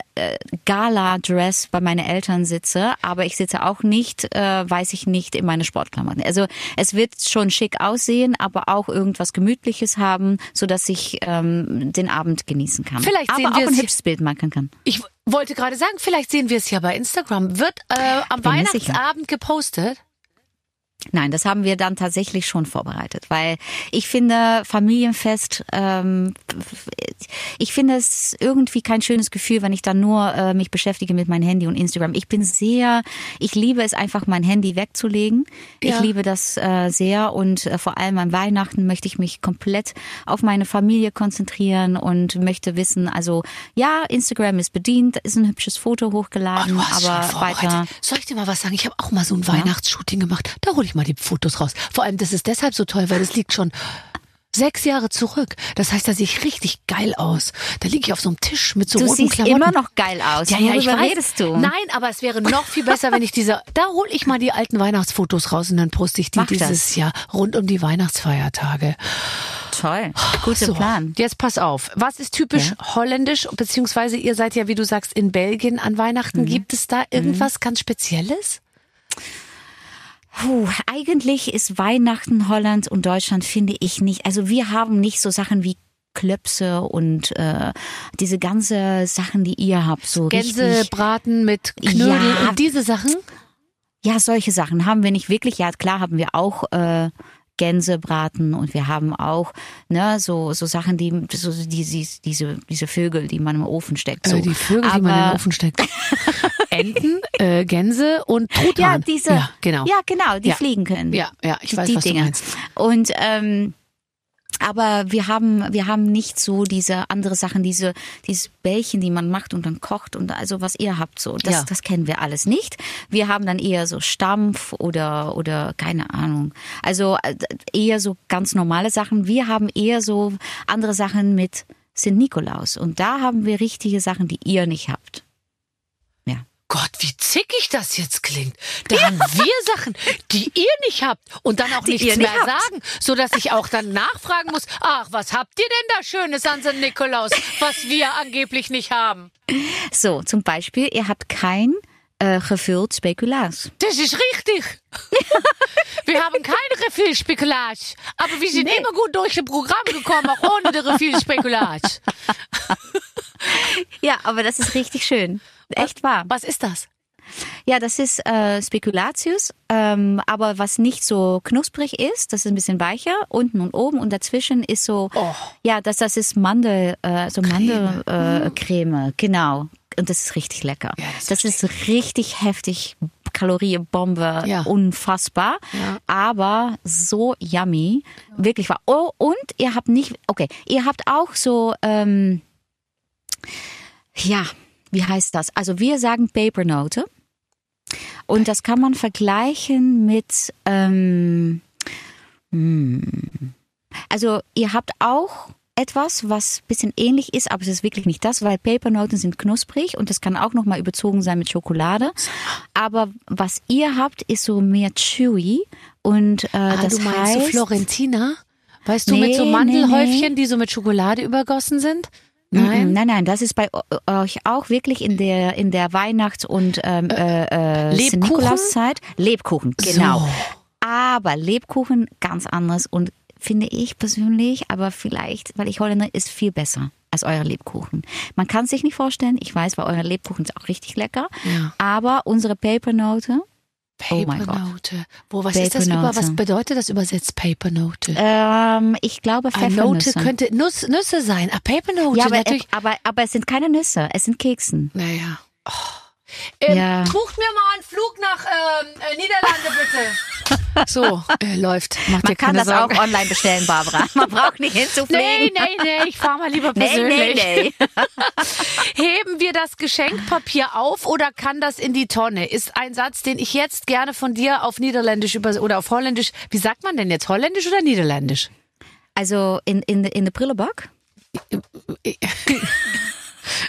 Gala-Dress bei meinen Eltern sitze, aber ich sitze auch nicht, äh, weiß ich nicht, in meine Sportklamotten. Also es wird schon schick aussehen, aber auch irgendwas Gemütliches haben, so dass ich ähm, den Abend genießen kann. Vielleicht aber sehen auch wir ein es- hübsches Bild machen kann. Ich wollte gerade sagen, vielleicht sehen wir es ja bei Instagram. Wird äh, am sicher. Weihnachtsabend gepostet? Nein, das haben wir dann tatsächlich schon vorbereitet, weil ich finde Familienfest, ähm, ich finde es irgendwie kein schönes Gefühl, wenn ich dann nur äh, mich beschäftige mit meinem Handy und Instagram. Ich bin sehr, ich liebe es einfach, mein Handy wegzulegen. Ja. Ich liebe das äh, sehr und äh, vor allem an Weihnachten möchte ich mich komplett auf meine Familie konzentrieren und möchte wissen, also ja, Instagram ist bedient, da ist ein hübsches Foto Oh, hochgeladen, hast aber weiter. Soll ich dir mal was sagen? Ich habe auch mal so ein Weihnachtsshooting gemacht. Da hole ich mal die Fotos raus. Vor allem, das ist deshalb so toll, weil das liegt schon sechs Jahre zurück. Das heißt, da sehe ich richtig geil aus. Da liege ich auf so einem Tisch mit so Du roten siehst Klamotten. immer noch geil aus. Ja, ja, ich weiß. redest du? Nein, aber es wäre noch viel besser, wenn ich diese. Da hole ich mal die alten Weihnachtsfotos raus und dann poste ich die Mach das. dieses Jahr rund um die Weihnachtsfeiertage. Toll. Guter So, Plan. Jetzt pass auf. Was ist typisch holländisch, beziehungsweise ihr seid ja, wie du sagst, in Belgien an Mhm. Weihnachten. Gibt es da irgendwas ganz Spezielles? Puh, eigentlich ist Weihnachten Holland und Deutschland, finde ich nicht. Also wir haben nicht so Sachen wie Klöpse und äh, diese ganze Sachen, die ihr habt. So. Gänsebraten mit Knödel Ja. und diese Sachen? Ja, solche Sachen haben wir nicht wirklich. Ja, klar haben wir auch äh, Gänsebraten und wir haben auch ne so so Sachen, die so die, die, diese diese Vögel, die man im Ofen steckt. So. Äh, die Vögel, die man Aber- Ofen steckt. Enten, äh, Gänse und Ja, Truthahn. diese. Ja, genau. Ja, genau, die Ja. fliegen können. Ja, ja, ich weiß, die was Dinger. du meinst. Und ähm, aber wir haben wir haben nicht so diese andere Sachen, diese diese Bällchen, die man macht und dann kocht und also was ihr habt so, das Ja. das kennen wir alles nicht. Wir haben dann eher so Stampf oder oder keine Ahnung. Also äh, eher so ganz normale Sachen. Wir haben eher so andere Sachen mit St. Nikolaus und da haben wir richtige Sachen, die ihr nicht habt. Ja. Gott, wie zickig das jetzt klingt. Da haben wir Sachen, die ihr nicht habt und dann auch Die nichts mehr nicht sagen, so dass ich auch dann nachfragen muss. Ach, was habt ihr denn da Schönes an St. Nikolaus, was wir angeblich nicht haben? So, zum Beispiel, ihr habt kein äh, gevuld speculaas. Das ist richtig. Wir haben kein Refill-Spekulage, aber wir sind immer gut durch das Programm gekommen, auch ohne den Refill-Spekulage. Ja, aber das ist richtig schön. Echt wahr. Was ist das? Ja, das ist äh, Spekulatius, ähm, aber was nicht so knusprig ist, das ist ein bisschen weicher, unten und oben und dazwischen ist so, Oh. ja, das, das ist Mandel, äh, so Mandelcreme, äh, Creme, genau. Und das ist richtig lecker. Ja, das das ist richtig heftig, Kalorienbombe, Ja. unfassbar, Ja. aber so yummy, wirklich wahr. Oh, und ihr habt nicht, okay, ihr habt auch so, ähm, ja, wie heißt das? Also wir sagen Papernote. Und das kann man vergleichen mit, ähm, hm. also ihr habt auch etwas, was ein bisschen ähnlich ist, aber es ist wirklich nicht das, weil Papernoten sind knusprig und das kann auch nochmal überzogen sein mit Schokolade. Aber was ihr habt, ist so mehr chewy und äh, Ah, das du meinst heißt, so Florentina? Weißt du, mit so Nee, Mandelhäufchen, nee, die so mit Schokolade übergossen sind? Nein, Nein? nein, das ist bei euch auch wirklich in der in der Weihnachts- und ähm, äh, äh, Lebkuchen? Nikolauszeit Lebkuchen, genau. So. Aber Lebkuchen ganz anders und finde ich persönlich, aber vielleicht, weil ich Holländer, ist viel besser als eure Lebkuchen. Man kann es sich nicht vorstellen. Ich weiß, weil eure Lebkuchen ist auch richtig lecker. Ja. Aber unsere Papernote, Oh. Papernote. Wo, was ist das über, was bedeutet das übersetzt Papernote? ähm, ich glaube Ah, Note Pfeffernüsse. könnte Nuss, Nüsse sein. Ah, Papernote, ja, aber, natürlich. aber, aber es sind keine Nüsse, es sind Keksen. Naja. Oh. Ähm, Ja. Bucht mir mal einen Flug nach ähm, äh, Niederlande, bitte. so, äh, läuft. Macht Man kann das Sorgen. auch online bestellen, Barbara. Man braucht nicht hinzufliegen. Nee, nee, nee, ich fahr mal lieber nee, persönlich. nee, nee. Heben wir das Geschenkpapier auf oder kann das in die Tonne? Ist ein Satz, den ich jetzt gerne von dir auf Niederländisch über oder auf Holländisch. Wie sagt man denn jetzt? Holländisch oder Niederländisch? Also in, in, in de prullenbak?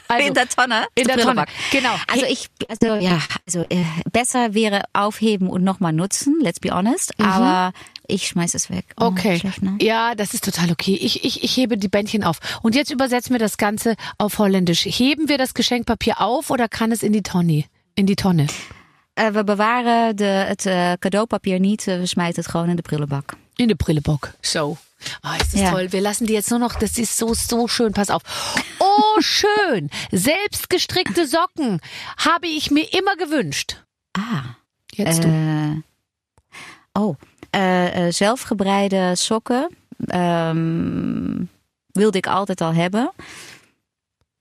Also, in der Tonne? in der Tonne. Genau. Also ich, also ja, also äh, besser wäre aufheben und nochmal nutzen, let's be honest. Aber ich schmeiß es weg. Oh, Okay. Schlecht, ne? Ja, das ist total okay. Ich, ich, ich hebe die Bändchen auf. Und jetzt übersetzen wir das Ganze auf Holländisch. Heben wir das Geschenkpapier auf oder kann es in die Tonne? In die Tonne. Eh, we bewaren de, het eh, cadeaupapier niet, eh, we smijten het gewoon in de prullenbak. In de Brillebock. So. Ah, ist das Ja. toll. Wir lassen die jetzt nur noch, das ist so, so schön. Pass auf. Oh, schön. Selbstgestrickte Socken habe ich mir immer gewünscht. Ah. Jetzt du. Eh, oh, eh, zelfgebreide sokken ehm, wilde ik altijd al hebben.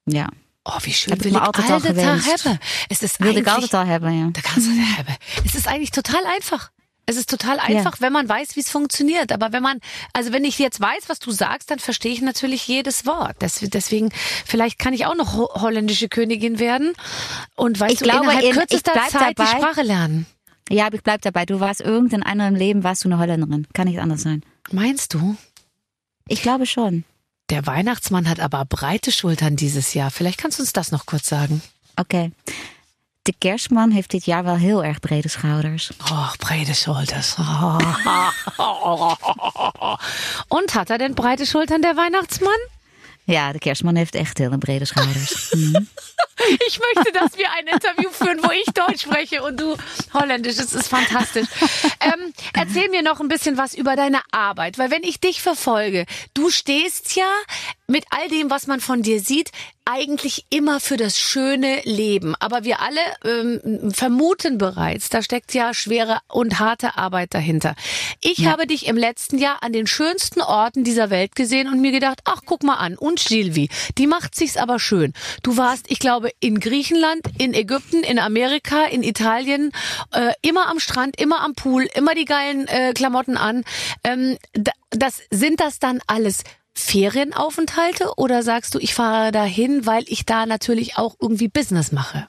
Ja, Oh, wie schön. Heb ik me ich altijd al gewenst. hebben. Es ist wilde ik altijd al hebben, ja. Da kannst du haben. Es ist eigentlich total einfach. Es ist total einfach, wenn man weiß, wie es funktioniert. Aber wenn man, also wenn ich jetzt weiß, was du sagst, dann verstehe ich natürlich jedes Wort. Das, deswegen, vielleicht kann ich auch noch ho holländische Königin werden und weißt Ich du, glaube, innerhalb in- kürzester Zeit die dabei. Sprache lernen. Ja, aber ich bleib dabei. Du warst irgendein anderem Leben, warst du eine Holländerin. Kann nicht anders sein. Meinst du? Ich glaube schon. Der Weihnachtsmann hat aber breite Schultern dieses Jahr. Vielleicht kannst du uns das noch kurz sagen. Oké. De kerstman heeft dit jaar wel heel erg brede schouders. Oh, breite Schulters. Und hat er denn breite Schultern, der Weihnachtsmann? Ja, de kerstman heeft echt hele brede schouders. Mhm. Ich möchte, dass wir ein Interview führen, wo ich Deutsch spreche und du Holländisch. Das ist fantastisch. Ähm, erzähl mir noch ein bisschen was über deine Arbeit, weil wenn ich dich verfolge, du stehst ja mit all dem, was man von dir sieht, eigentlich immer für das schöne Leben. Aber wir alle ähm, vermuten bereits, da steckt ja schwere und harte Arbeit dahinter. Ich habe dich im letzten Jahr an den schönsten Orten dieser Welt gesehen und mir gedacht, ach, guck mal an. Und Silvi, die macht sich's aber schön. Du warst, ich glaube, in Griechenland, in Ägypten, in Amerika, in Italien, äh, immer am Strand, immer am Pool, immer die geilen äh, Klamotten an. Ähm, da- das, sind das dann alles Ferienaufenthalte oder sagst du, ich fahre dahin, weil ich da natürlich auch irgendwie Business mache?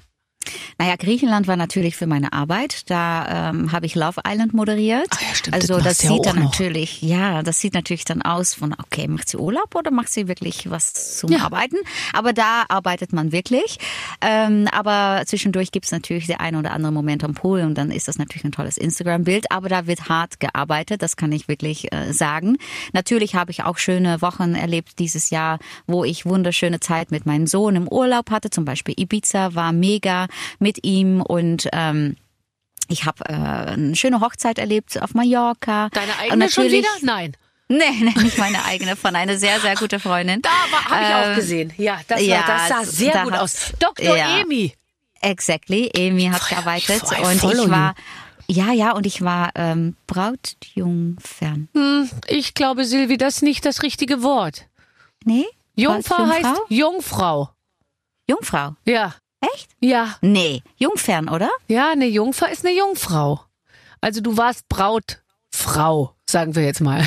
Naja, Griechenland war natürlich für meine Arbeit. Da ähm, habe ich Love Island moderiert. Ah ja, stimmt, also das das ja sieht auch dann noch. natürlich, ja, das sieht natürlich dann aus von, okay, macht sie Urlaub oder macht sie wirklich was zum Ja. Arbeiten? Aber da arbeitet man wirklich. Ähm, aber zwischendurch gibt's natürlich der ein oder andere Moment am Pool und dann ist das natürlich ein tolles Instagram-Bild. Aber da wird hart gearbeitet, das kann ich wirklich äh, sagen. Natürlich habe ich auch schöne Wochen erlebt dieses Jahr, wo ich wunderschöne Zeit mit meinem Sohn im Urlaub hatte. Zum Beispiel Ibiza war mega mit ihm und ähm, ich habe äh, eine schöne Hochzeit erlebt auf Mallorca. Deine Und eigene schon natürlich- wieder? Nein. Nee, nee, nicht meine eigene, von einer sehr, sehr gute Freundin. Da habe ich auch Ähm, gesehen. Ja, das, ja, war, das sah sehr da gut aus. Dr. ja. Emi. Exactly, Amy hat Voll, gearbeitet voll, und follow ich war, ja, ja, und ich war ähm, Brautjungfern. Hm, ich glaube, Silvi, das ist nicht das richtige Wort. Nee? Jungfer heißt Jungfrau. Jungfrau. Ja. Echt? Ja. Nee, Jungfern, oder? Ja, eine Jungfer ist eine Jungfrau. Also du warst Brautfrau, sagen wir jetzt mal.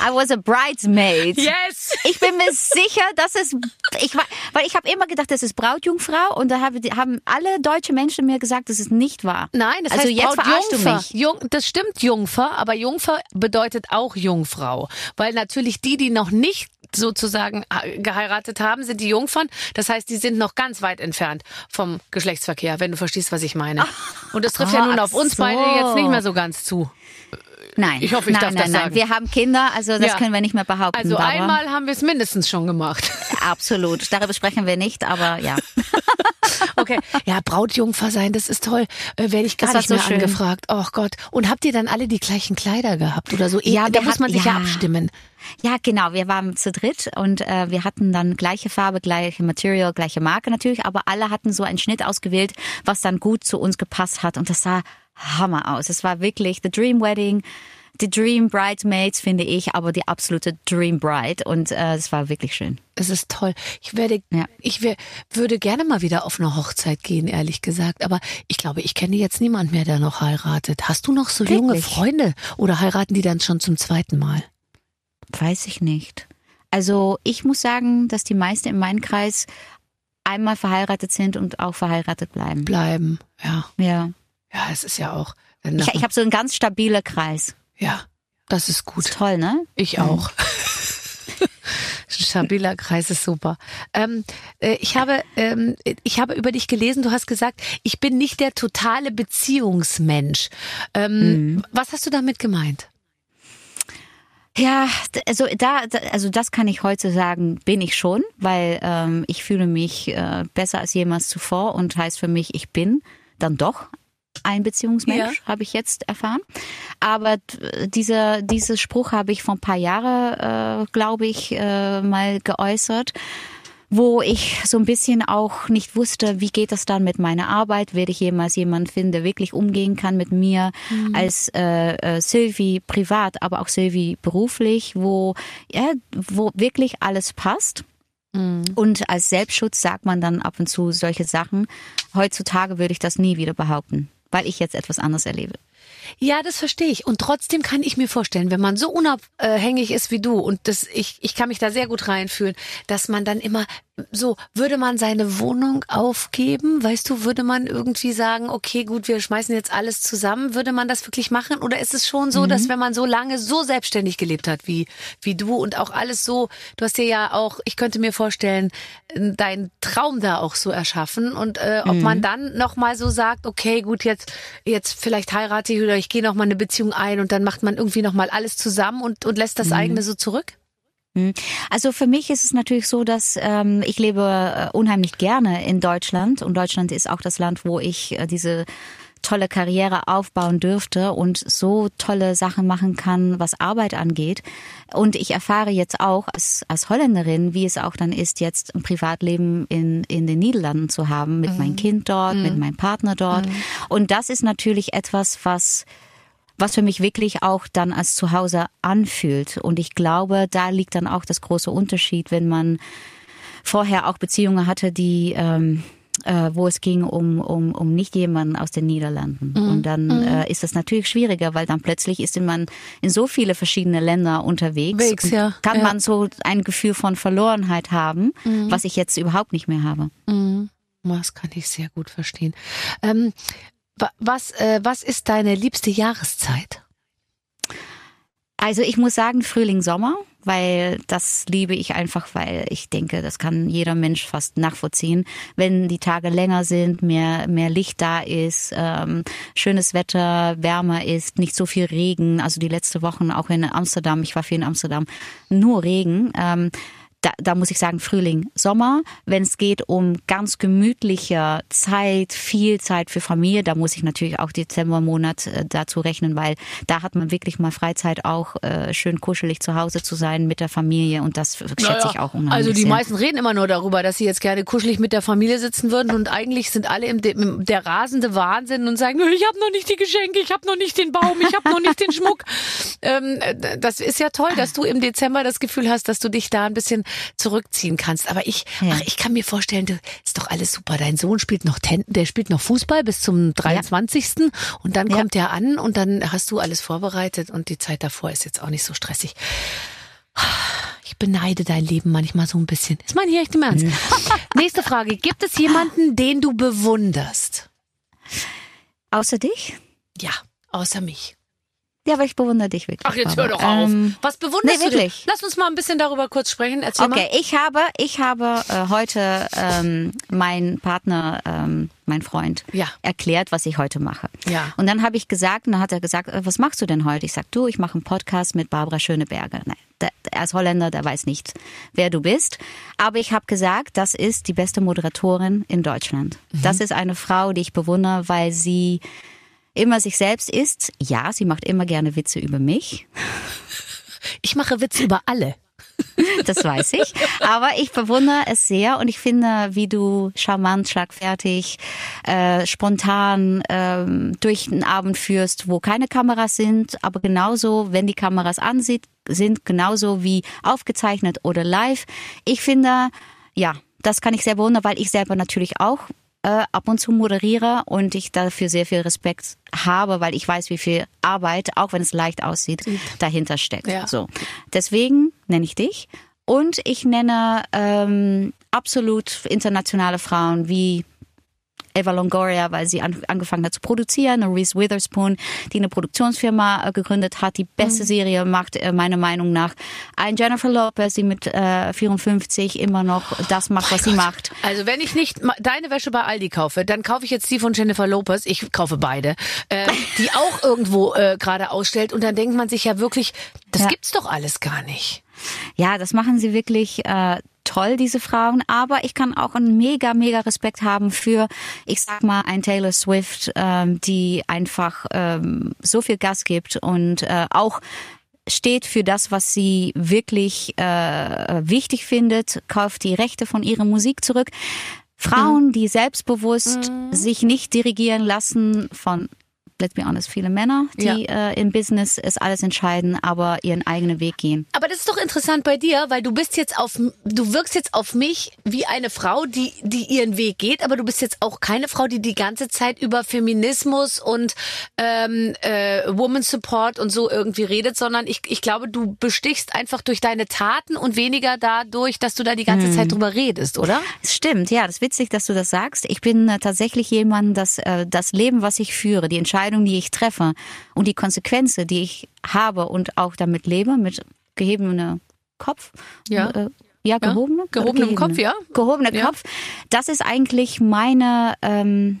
I was a bridesmaid. Yes! Ich bin mir sicher, dass es, ich war, weil ich habe immer gedacht, das ist Brautjungfrau und da haben, alle deutsche Menschen mir gesagt, das ist nicht wahr. Nein, das also heißt jetzt Brautjungfer. mich. Jung, das stimmt Jungfer, aber Jungfer bedeutet auch Jungfrau. Weil natürlich die, die noch nicht sozusagen äh, geheiratet haben, sind die Jungfern. Das heißt, die sind noch ganz weit entfernt vom Geschlechtsverkehr, wenn du verstehst, was ich meine. Und das trifft ja Ah, nun ach auf uns so. beide jetzt nicht mehr so ganz zu. Nein. Ich hoffe, ich nein, darf nein, das nein. sagen. Wir haben Kinder, also das Ja. können wir nicht mehr behaupten. Also einmal haben wir es mindestens schon gemacht. Absolut. Darüber sprechen wir nicht, aber ja. Okay. Ja, Brautjungfer sein, das ist toll. Äh, Werde ich gar Das nicht mehr so angefragt. Oh Gott. Und habt ihr dann alle die gleichen Kleider gehabt oder so? Ja, da muss man hatten- sich ja, ja. abstimmen. Ja, genau. Wir waren zu dritt und äh, wir hatten dann gleiche Farbe, gleiche Material, gleiche Marke natürlich, aber alle hatten so einen Schnitt ausgewählt, was dann gut zu uns gepasst hat und das sah Hammer aus. Es war wirklich the Dream Wedding, the Dream Bridesmaids finde ich, aber die absolute Dream Bride und äh, es war wirklich schön. Es ist toll. Ich werde, Ja. ich wär, würde gerne mal wieder auf eine Hochzeit gehen, ehrlich gesagt. Aber ich glaube, ich kenne jetzt niemand mehr, der noch heiratet. Hast du noch so junge Wirklich? Freunde? Oder heiraten die dann schon zum zweiten Mal? Weiß ich nicht. Also ich muss sagen, dass die meisten in meinem Kreis einmal verheiratet sind und auch verheiratet bleiben. Bleiben. Ja. Ja. Ja, es ist ja auch. Ich, ich habe so einen ganz stabiler Kreis. Ja, das ist Ist gut. toll, ne? Ich auch. Ein stabiler Kreis ist super. Ähm, äh, ich habe, ähm, ich habe über dich gelesen. Du hast gesagt, ich bin nicht der totale Beziehungsmensch. Ähm, Was hast du damit gemeint? Ja, also da, da- also das kann ich heute sagen, bin ich schon, weil ähm, ich fühle mich äh, besser als jemals zuvor und heißt für mich, ich bin dann doch ein Beziehungsmensch, habe ich jetzt erfahren. Aber dieser dieser Spruch habe ich vor ein paar Jahren, äh, glaube ich, äh, mal geäußert wo ich so ein bisschen auch nicht wusste, wie geht das dann mit meiner Arbeit? Werde ich jemals jemanden finden, der wirklich umgehen kann mit mir als äh, äh, Sylvie privat, aber auch Sylvie beruflich, wo ja, wo wirklich alles passt. Und als Selbstschutz sagt man dann ab und zu solche Sachen. Heutzutage würde ich das nie wieder behaupten, weil ich jetzt etwas anderes erlebe. Ja, das verstehe ich. Und trotzdem kann ich mir vorstellen, wenn man so unabhängig ist wie du und das, ich, ich kann mich da sehr gut reinfühlen, dass man dann immer so, würde man seine Wohnung aufgeben? Weißt du, würde man irgendwie sagen, okay, gut, wir schmeißen jetzt alles zusammen? Würde man das wirklich machen? Oder ist es schon so, dass wenn man so lange so selbstständig gelebt hat wie, wie du und auch alles so, du hast dir ja auch, ich könnte mir vorstellen, deinen Traum da auch so erschaffen und äh, ob man dann nochmal so sagt, okay, gut, jetzt, jetzt vielleicht heirate ich oder ich gehe nochmal eine Beziehung ein und dann macht man irgendwie nochmal alles zusammen und, und lässt das eigene so zurück? Also für mich ist es natürlich so, dass ähm, ich lebe äh, unheimlich gerne in Deutschland und Deutschland ist auch das Land, wo ich äh, diese tolle Karriere aufbauen dürfte und so tolle Sachen machen kann, was Arbeit angeht. Und ich erfahre jetzt auch als, als Holländerin, wie es auch dann ist, jetzt ein Privatleben in, in den Niederlanden zu haben, mit meinem Kind dort, mit meinem Partner dort. Und das ist natürlich etwas, was was für mich wirklich auch dann als Zuhause anfühlt. Und ich glaube, da liegt dann auch das große Unterschied, wenn man vorher auch Beziehungen hatte, die ähm, äh, wo es ging um, um, um nicht jemanden aus den Niederlanden. Und dann äh, ist das natürlich schwieriger, weil dann plötzlich ist man in so viele verschiedene Länder unterwegs. Wegs, ja. Kann Ja. man so ein Gefühl von Verlorenheit haben, was ich jetzt überhaupt nicht mehr habe. Das kann ich sehr gut verstehen. Ähm, was, äh, was ist deine liebste Jahreszeit? Also ich muss sagen Frühling, Sommer, weil das liebe ich einfach, weil ich denke, das kann jeder Mensch fast nachvollziehen. Wenn die Tage länger sind, mehr, mehr Licht da ist, ähm, schönes Wetter, wärmer ist, nicht so viel Regen. Also die letzte Wochen auch in Amsterdam, ich war viel in Amsterdam, nur Regen. Ähm, da, da muss ich sagen Frühling, Sommer. Wenn es geht um ganz gemütliche Zeit, viel Zeit für Familie, da muss ich natürlich auch Dezembermonat äh, dazu rechnen, weil da hat man wirklich mal Freizeit, auch äh, schön kuschelig zu Hause zu sein mit der Familie und das schätze ich auch unheimlich Also die sehr. meisten reden immer nur darüber, dass sie jetzt gerne kuschelig mit der Familie sitzen würden und eigentlich sind alle im, im der rasende Wahnsinn und sagen, ich habe noch nicht die Geschenke, ich habe noch nicht den Baum, ich habe noch nicht den Schmuck. Ähm, äh, das ist ja toll, dass du im Dezember das Gefühl hast, dass du dich da ein bisschen zurückziehen kannst. Aber ich, Ja. ach, ich kann mir vorstellen, du, ist doch alles super. Dein Sohn spielt noch Ten, der spielt noch Fußball bis zum 23. Und dann Ja. kommt er an und dann hast du alles vorbereitet und die Zeit davor ist jetzt auch nicht so stressig. Ich beneide dein Leben manchmal so ein bisschen. Das meine ich echt im Ernst. Nächste Frage. Gibt es jemanden, den du bewunderst? Außer dich? Ja, außer mich. Ja, aber ich bewundere dich wirklich. Ach, jetzt hör doch auf. Ähm, Was bewunderst nee, du denn? wirklich. Lass uns mal ein bisschen darüber kurz sprechen. Erzähl Okay, mal. ich habe, ich habe äh, heute ähm, mein Partner, ähm, mein Freund, Ja. erklärt, was ich heute mache. Ja. Und dann habe ich gesagt, und dann hat er gesagt, äh, was machst du denn heute? Ich sag, du, ich mache einen Podcast mit Barbara Schöneberger. Nein, der, der, als Holländer, der weiß nicht, wer du bist. Aber ich habe gesagt, das ist die beste Moderatorin in Deutschland. Mhm. Das ist eine Frau, die ich bewundere, weil sie immer sich selbst ist. Ja, sie macht immer gerne Witze über mich. Ich mache Witze über alle. Das weiß ich. Aber ich bewundere es sehr und ich finde, wie du charmant, schlagfertig, äh, spontan ähm, durch einen Abend führst, wo keine Kameras sind, aber genauso, wenn die Kameras ansieht, sind, genauso wie aufgezeichnet oder live. Ich finde, ja, das kann ich sehr bewundern, weil ich selber natürlich auch äh, ab und zu moderiere und ich dafür sehr viel Respekt habe, weil ich weiß, wie viel Arbeit, auch wenn es leicht aussieht, dahinter steckt. Ja. So. Deswegen nenne ich dich. Und ich nenne ähm, absolut internationale Frauen wie Eva Longoria, weil sie an, angefangen hat zu produzieren, eine Reese Witherspoon, die eine Produktionsfirma äh, gegründet hat, die beste Serie macht, äh, meiner Meinung nach. Ein Jennifer Lopez, die mit äh, 54 immer noch das macht, was sie macht. Also wenn ich nicht deine Wäsche bei Aldi kaufe, dann kaufe ich jetzt die von Jennifer Lopez. Ich kaufe beide, äh, die auch irgendwo äh, gerade ausstellt. Und dann denkt man sich ja wirklich, das Ja. gibt's doch alles gar nicht. Ja, das machen sie wirklich äh, toll, diese Frauen. Aber ich kann auch einen mega, mega Respekt haben für, ich sag mal, ein Taylor Swift, ähm, die einfach ähm, so viel Gas gibt und äh, auch steht für das, was sie wirklich äh, wichtig findet, kauft die Rechte von ihrer Musik zurück. Frauen, die selbstbewusst sich nicht dirigieren lassen von let's be honest, viele Männer, die Ja. äh, im Business es alles entscheiden, aber ihren eigenen Weg gehen. Aber das ist doch interessant bei dir, weil du bist jetzt auf, du wirkst jetzt auf mich wie eine Frau, die, die ihren Weg geht, aber du bist jetzt auch keine Frau, die die ganze Zeit über Feminismus und ähm, äh, Woman Support und so irgendwie redet, sondern ich, ich glaube, du bestichst einfach durch deine Taten und weniger dadurch, dass du da die ganze Zeit drüber redest, oder? Es stimmt, ja, das ist witzig, dass du das sagst. Ich bin äh, tatsächlich jemand, das äh, das Leben, was ich führe, die Entscheidungen, die ich treffe und die Konsequenzen, die ich habe und auch damit lebe, mit gehobenem Kopf. Ja. Äh, ja, gehobene, oder Gehobenem Kopf, ja. Gehobener Ja. Kopf. Das ist eigentlich meine ähm,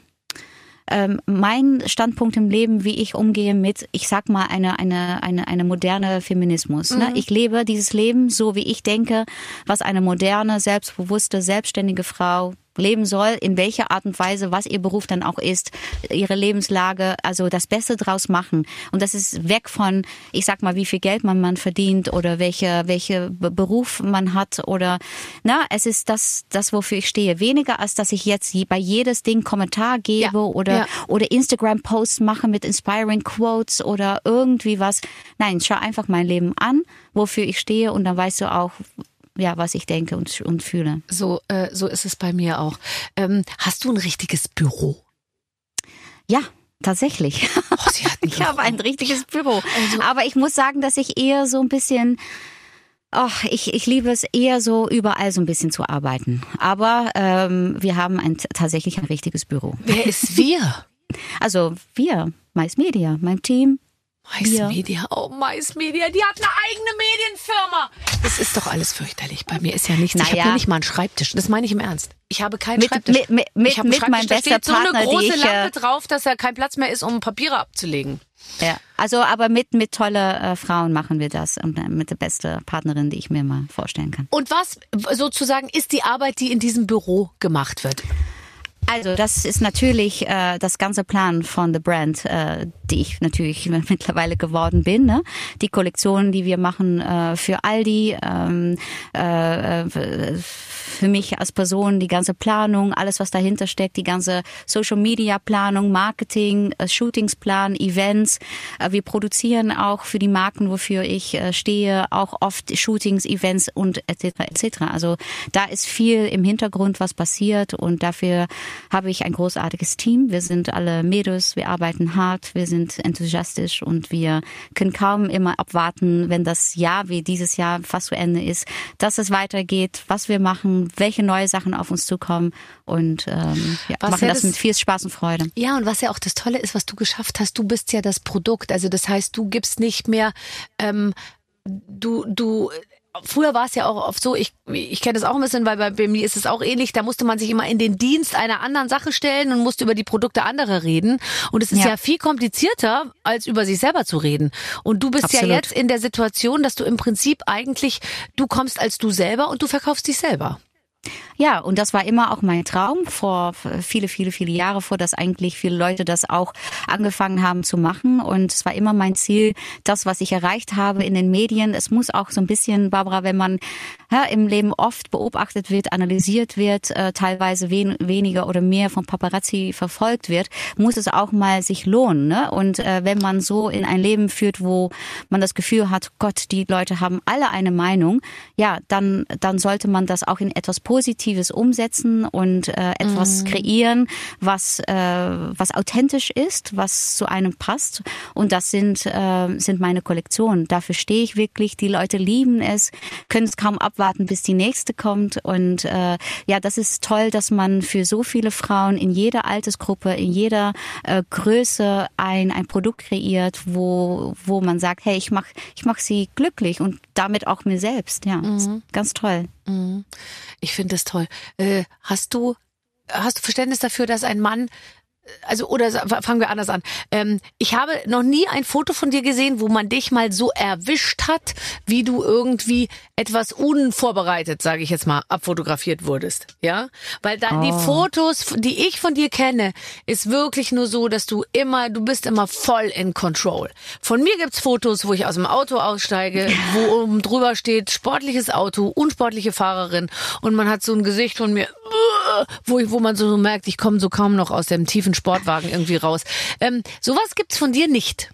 ähm, mein Standpunkt im Leben, wie ich umgehe mit, ich sag mal, eine, eine, eine, eine moderne Feminismus. Mhm. Ne? Ich lebe dieses Leben so, wie ich denke, was eine moderne, selbstbewusste, selbstständige Frau leben soll, in welcher Art und Weise, was ihr Beruf dann auch ist, ihre Lebenslage, also das Beste draus machen. Und das ist weg von, ich sag mal, wie viel Geld man, man verdient oder welche, welche Be- Beruf man hat oder, na, es ist das, das, wofür ich stehe. Weniger als, dass ich jetzt je- bei jedes Ding Kommentar gebe Ja, oder, ja. oder Instagram-Posts mache mit inspiring Quotes oder irgendwie was. Nein, schau einfach mein Leben an, wofür ich stehe und dann weißt du auch, ja, was ich denke und, und fühle. So, äh, so ist es bei mir auch. Ähm, hast du ein richtiges Büro? Ja, tatsächlich. Oh, Ich habe ein richtiges Büro. Also- Aber ich muss sagen, dass ich eher so ein bisschen, oh, ich, ich liebe es eher so überall so ein bisschen zu arbeiten. Aber ähm, wir haben ein, tatsächlich ein richtiges Büro. Wer ist wir? Also wir, Mais Media, mein Team. Mais. Media, oh Mais Media, die hat eine eigene Medienfirma. Das ist doch alles fürchterlich. Bei mir ist ja nichts. ich habe Naja. ja nicht mal einen Schreibtisch. Das meine ich im Ernst. Ich habe keinen Mit- Schreibtisch. mit- mit- mit- ich habe einen mit Schreibtisch, meinem da steht so eine Partner, große ich, äh, Lampe drauf, dass da kein Platz mehr ist, um Papiere abzulegen. Ja. Also aber mit mit tolle äh, Frauen machen wir das und äh, mit der beste Partnerin, die ich mir mal vorstellen kann. Und was sozusagen ist die Arbeit, die in diesem Büro gemacht wird? Also das ist natürlich äh, das ganze Plan von The Brand, äh, die ich natürlich mittlerweile geworden bin. Ne? Die Kollektionen, die wir machen äh, für Aldi, ähm, äh, äh, für mich als Person, die ganze Planung, alles was dahinter steckt, die ganze Social Media Planung, Marketing, äh, Shootingsplan, Events. Äh, wir produzieren auch für die Marken, wofür ich äh, stehe, auch oft Shootings, Events und etc. etc. Also da ist viel im Hintergrund, was passiert und dafür habe ich ein großartiges Team. Wir sind alle Mädels, wir arbeiten hart, wir sind enthusiastisch und wir können kaum immer abwarten, wenn das Jahr wie dieses Jahr fast zu Ende ist, dass es weitergeht, was wir machen, welche neue Sachen auf uns zukommen und ähm, ja, Was machen ja das das- mit viel Spaß und Freude. Ja, und was ja auch das Tolle ist, was du geschafft hast, du bist ja das Produkt. Also das heißt, du gibst nicht mehr, ähm, du, du, früher war es ja auch oft so, ich, ich kenne das auch ein bisschen, weil bei, bei mir ist es auch ähnlich, da musste man sich immer in den Dienst einer anderen Sache stellen und musste über die Produkte anderer reden. Und es ist ja, Ja. viel komplizierter, als über sich selber zu reden. Und du bist ja Absolut. jetzt in der Situation, dass du im Prinzip eigentlich, du kommst als du selber und du verkaufst dich selber. Ja, und das war immer auch mein Traum vor viele, viele, viele Jahre vor, dass eigentlich viele Leute das auch angefangen haben zu machen. Und es war immer mein Ziel, das, was ich erreicht habe in den Medien. Es muss auch so ein bisschen, Barbara, wenn man ja, im Leben oft beobachtet wird, analysiert wird, äh, teilweise wen, weniger oder mehr vom Paparazzi verfolgt wird, muss es auch mal sich lohnen. Ne? Und äh, wenn man so in ein Leben führt, wo man das Gefühl hat, Gott, die Leute haben alle eine Meinung, ja, dann, dann sollte man das auch in etwas Positives umsetzen und äh, etwas kreieren, was, äh, was authentisch ist, was zu einem passt. Und das sind, äh, sind meine Kollektionen. Dafür stehe ich wirklich. Die Leute lieben es, können es kaum abwarten, bis die nächste kommt. Und äh, ja, das ist toll, dass man für so viele Frauen in jeder Altersgruppe, in jeder äh, Größe ein, ein Produkt kreiert, wo, wo man sagt, hey, ich mach, ich mach sie glücklich und damit auch mir selbst. Ja, ist ganz toll. Ich finde das toll. Äh, hast du hast du Verständnis dafür, dass ein Mann also oder fangen wir anders an. Ähm, ich habe noch nie ein Foto von dir gesehen, wo man dich mal so erwischt hat, wie du irgendwie etwas unvorbereitet, sage ich jetzt mal, abfotografiert wurdest. Ja, weil da die Fotos, die ich von dir kenne, ist wirklich nur so, dass du immer, du bist immer voll in Control. Von mir gibt's Fotos, wo ich aus dem Auto aussteige, wo oben drüber steht sportliches Auto, unsportliche Fahrerin und man hat so ein Gesicht von mir, wo, ich, wo man so merkt, ich komme so kaum noch aus dem tiefen Sportwagen irgendwie raus. Ähm, sowas gibt's von dir nicht.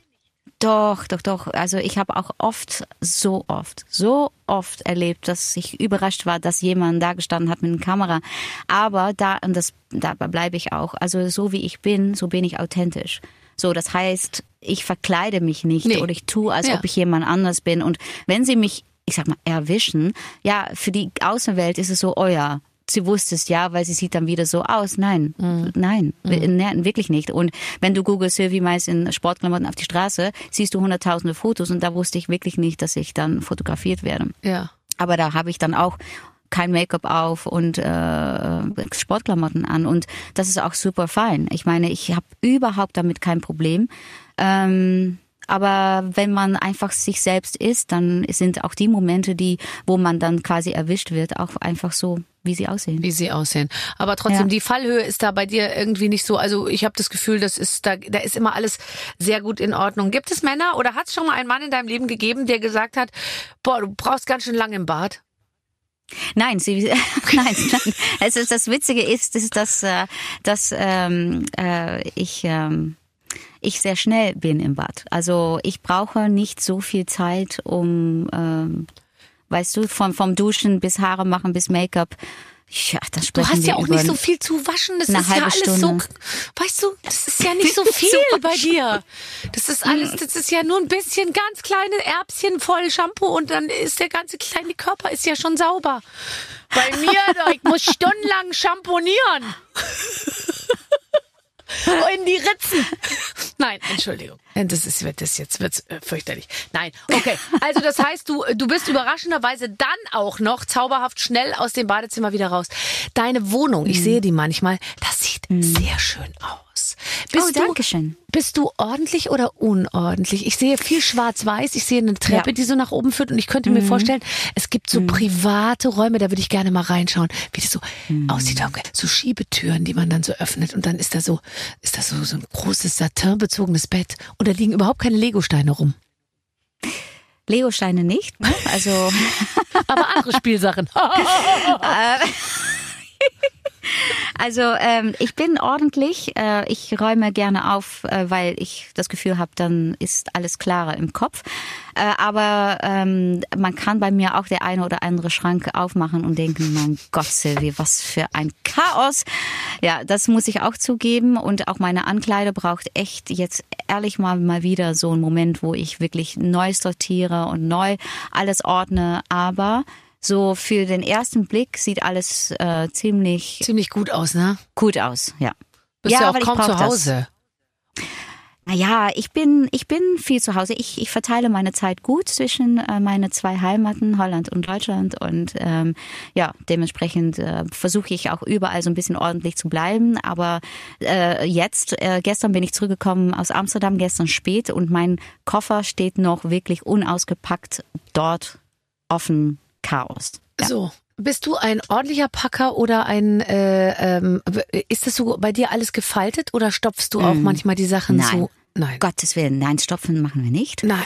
Doch, doch, doch. Also ich habe auch oft, so oft, so oft erlebt, dass ich überrascht war, dass jemand da gestanden hat mit einer Kamera. Aber da, und das, dabei bleibe ich auch. Also so wie ich bin, so bin ich authentisch. So, das heißt, ich verkleide mich nicht Nee. oder ich tue, als Ja. ob ich jemand anders bin. Und wenn sie mich, ich sag mal, erwischen, ja, für die Außenwelt ist es so, oh ja, sie wusste es ja, weil sie sieht dann wieder so aus. Nein, nein, nein, wirklich nicht. Und wenn du googelst Sylvie Mais in Sportklamotten auf die Straße, siehst du hunderttausende Fotos und da wusste ich wirklich nicht, dass ich dann fotografiert werde. Ja. Aber da habe ich dann auch kein Make-up auf und äh, Sportklamotten an und das ist auch super fein. Ich meine, ich habe überhaupt damit kein Problem. Ähm, aber wenn man einfach sich selbst ist, dann sind auch die Momente, die, wo man dann quasi erwischt wird, auch einfach so, wie sie aussehen. Wie sie aussehen. Aber trotzdem, Ja. die Fallhöhe ist da bei dir irgendwie nicht so. Also ich habe das Gefühl, das ist da, da ist immer alles sehr gut in Ordnung. Gibt es Männer oder hat es schon mal einen Mann in deinem Leben gegeben, der gesagt hat, boah, du brauchst ganz schön lange im Bad? Nein, sie, nein, nein. Es ist, das Witzige ist, ist dass, äh, dass ähm, äh, ich, ähm, ich sehr schnell bin im Bad. Also ich brauche nicht so viel Zeit, um, ähm, weißt du, vom, vom Duschen bis Haare machen bis Make-up. Ja, das Du hast ja auch nicht so viel zu waschen. Das ist ja alles Stunde. so, weißt du, das ist ja nicht so viel bei dir. Das ist alles, das ist ja nur ein bisschen ganz kleine Erbschen voll Shampoo und dann ist der ganze kleine Körper ist ja schon sauber. Bei mir, ich muss stundenlang schamponieren. In die Ritzen. Nein, Entschuldigung. Das ist wird das jetzt wird's äh, fürchterlich. Nein, okay. Also das heißt, du du bist überraschenderweise dann auch noch zauberhaft schnell aus dem Badezimmer wieder raus. Deine Wohnung, ich sehe die manchmal, das sieht sehr schön aus. Bist Oh, danke schön. Bist du ordentlich oder unordentlich? Ich sehe viel schwarz-weiß, ich sehe eine Treppe, Ja. Mhm. die so nach oben führt und ich könnte mir vorstellen, es gibt so private Räume, da würde ich gerne mal reinschauen, wie das so Mhm. aussieht. So Schiebetüren, die man dann so öffnet und dann ist da so, ist da so, so ein großes satinbezogenes Bett und da liegen überhaupt keine Legosteine rum. Legosteine nicht. Ne? Also Aber andere Spielsachen. Also ähm, ich bin ordentlich. Äh, ich räume gerne auf, äh, weil ich das Gefühl habe, dann ist alles klarer im Kopf. Äh, aber ähm, man kann bei mir auch der eine oder andere Schrank aufmachen und denken, mein Gott, Silvi, was für ein Chaos. Ja, das muss ich auch zugeben. Und auch meine Ankleide braucht echt jetzt ehrlich mal mal wieder so einen Moment, wo ich wirklich neu sortiere und neu alles ordne. Aber so für den ersten Blick sieht alles äh, ziemlich Ziemlich gut aus, ne? gut aus. Ja. Bist ja, Ja, auch kaum zu das. Hause. Naja, ich bin, ich bin viel zu Hause. Ich, ich verteile meine Zeit gut zwischen äh, meine zwei Heimaten, Holland und Deutschland. Und ähm, ja, dementsprechend äh, versuche ich auch überall so ein bisschen ordentlich zu bleiben. Aber äh, jetzt, äh, gestern bin ich zurückgekommen aus Amsterdam, gestern spät und mein Koffer steht noch wirklich unausgepackt dort offen Chaos. Ja. So. Bist du ein ordentlicher Packer oder ein, äh, ähm, ist das so bei dir alles gefaltet oder stopfst du auch manchmal die Sachen Mm. Nein. so? Nein. Gottes Willen, nein, stopfen machen wir nicht. Nein.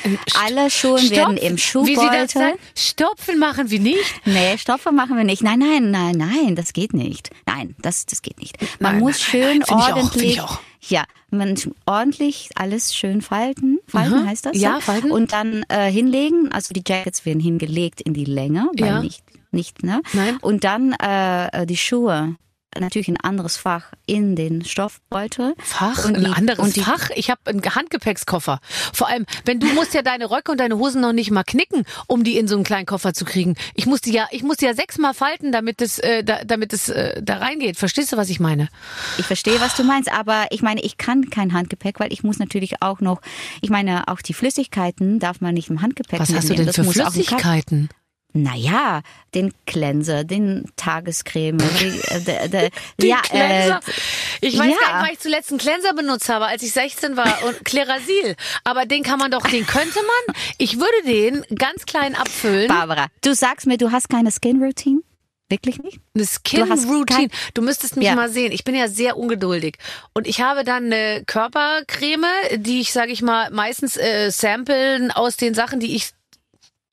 Alle Schuhe werden im Wie sie das Schuhbeutel. sagen, Stopfen machen wir nicht. Nee, Stoffe machen wir nicht. Nein, nein, nein, nein, das geht nicht. Nein, das, das geht nicht. Man Nein, muss nein, schön ordentlich. ich auch. Ja, man ordentlich alles schön falten. Falten Mhm. heißt das? Ja, so? falten. Und dann äh, hinlegen. Also die Jackets werden hingelegt in die Länge, weil Ja. nicht, nicht, ne? Nein. Und dann äh, die Schuhe natürlich ein anderes Fach in den Stoffbeutel. Fach, und ein die, anderes und die, Fach. Ich habe einen Handgepäckskoffer. Vor allem, wenn du musst ja deine Röcke und deine Hosen noch nicht mal knicken, um die in so einen kleinen Koffer zu kriegen. Ich muss die ja, ich muss die ja sechsmal falten, damit es, äh, da, damit es äh, da reingeht. Verstehst du, was ich meine? Ich verstehe, was du meinst, aber ich meine, ich kann kein Handgepäck, weil ich muss natürlich auch noch, ich meine, auch die Flüssigkeiten darf man nicht im Handgepäck Was hast du denn Das für Flüssigkeiten? Naja, den Cleanser, den Tagescreme, die, äh, de, de, Den ja, Cleanser. Äh, ich weiß ja. gar nicht, wann ich zuletzt einen Cleanser benutzt habe, als ich 16 war und Klerasil. Aber den kann man doch, den könnte man. Ich würde den ganz klein abfüllen. Barbara, du sagst mir, du hast keine Skin Routine? Wirklich nicht? Eine Du Skin-Routine. kein- Du müsstest mich Ja. mal sehen. Ich bin ja sehr ungeduldig. Und ich habe dann eine Körpercreme, die ich, sage ich mal, meistens äh, samplen aus den Sachen, die ich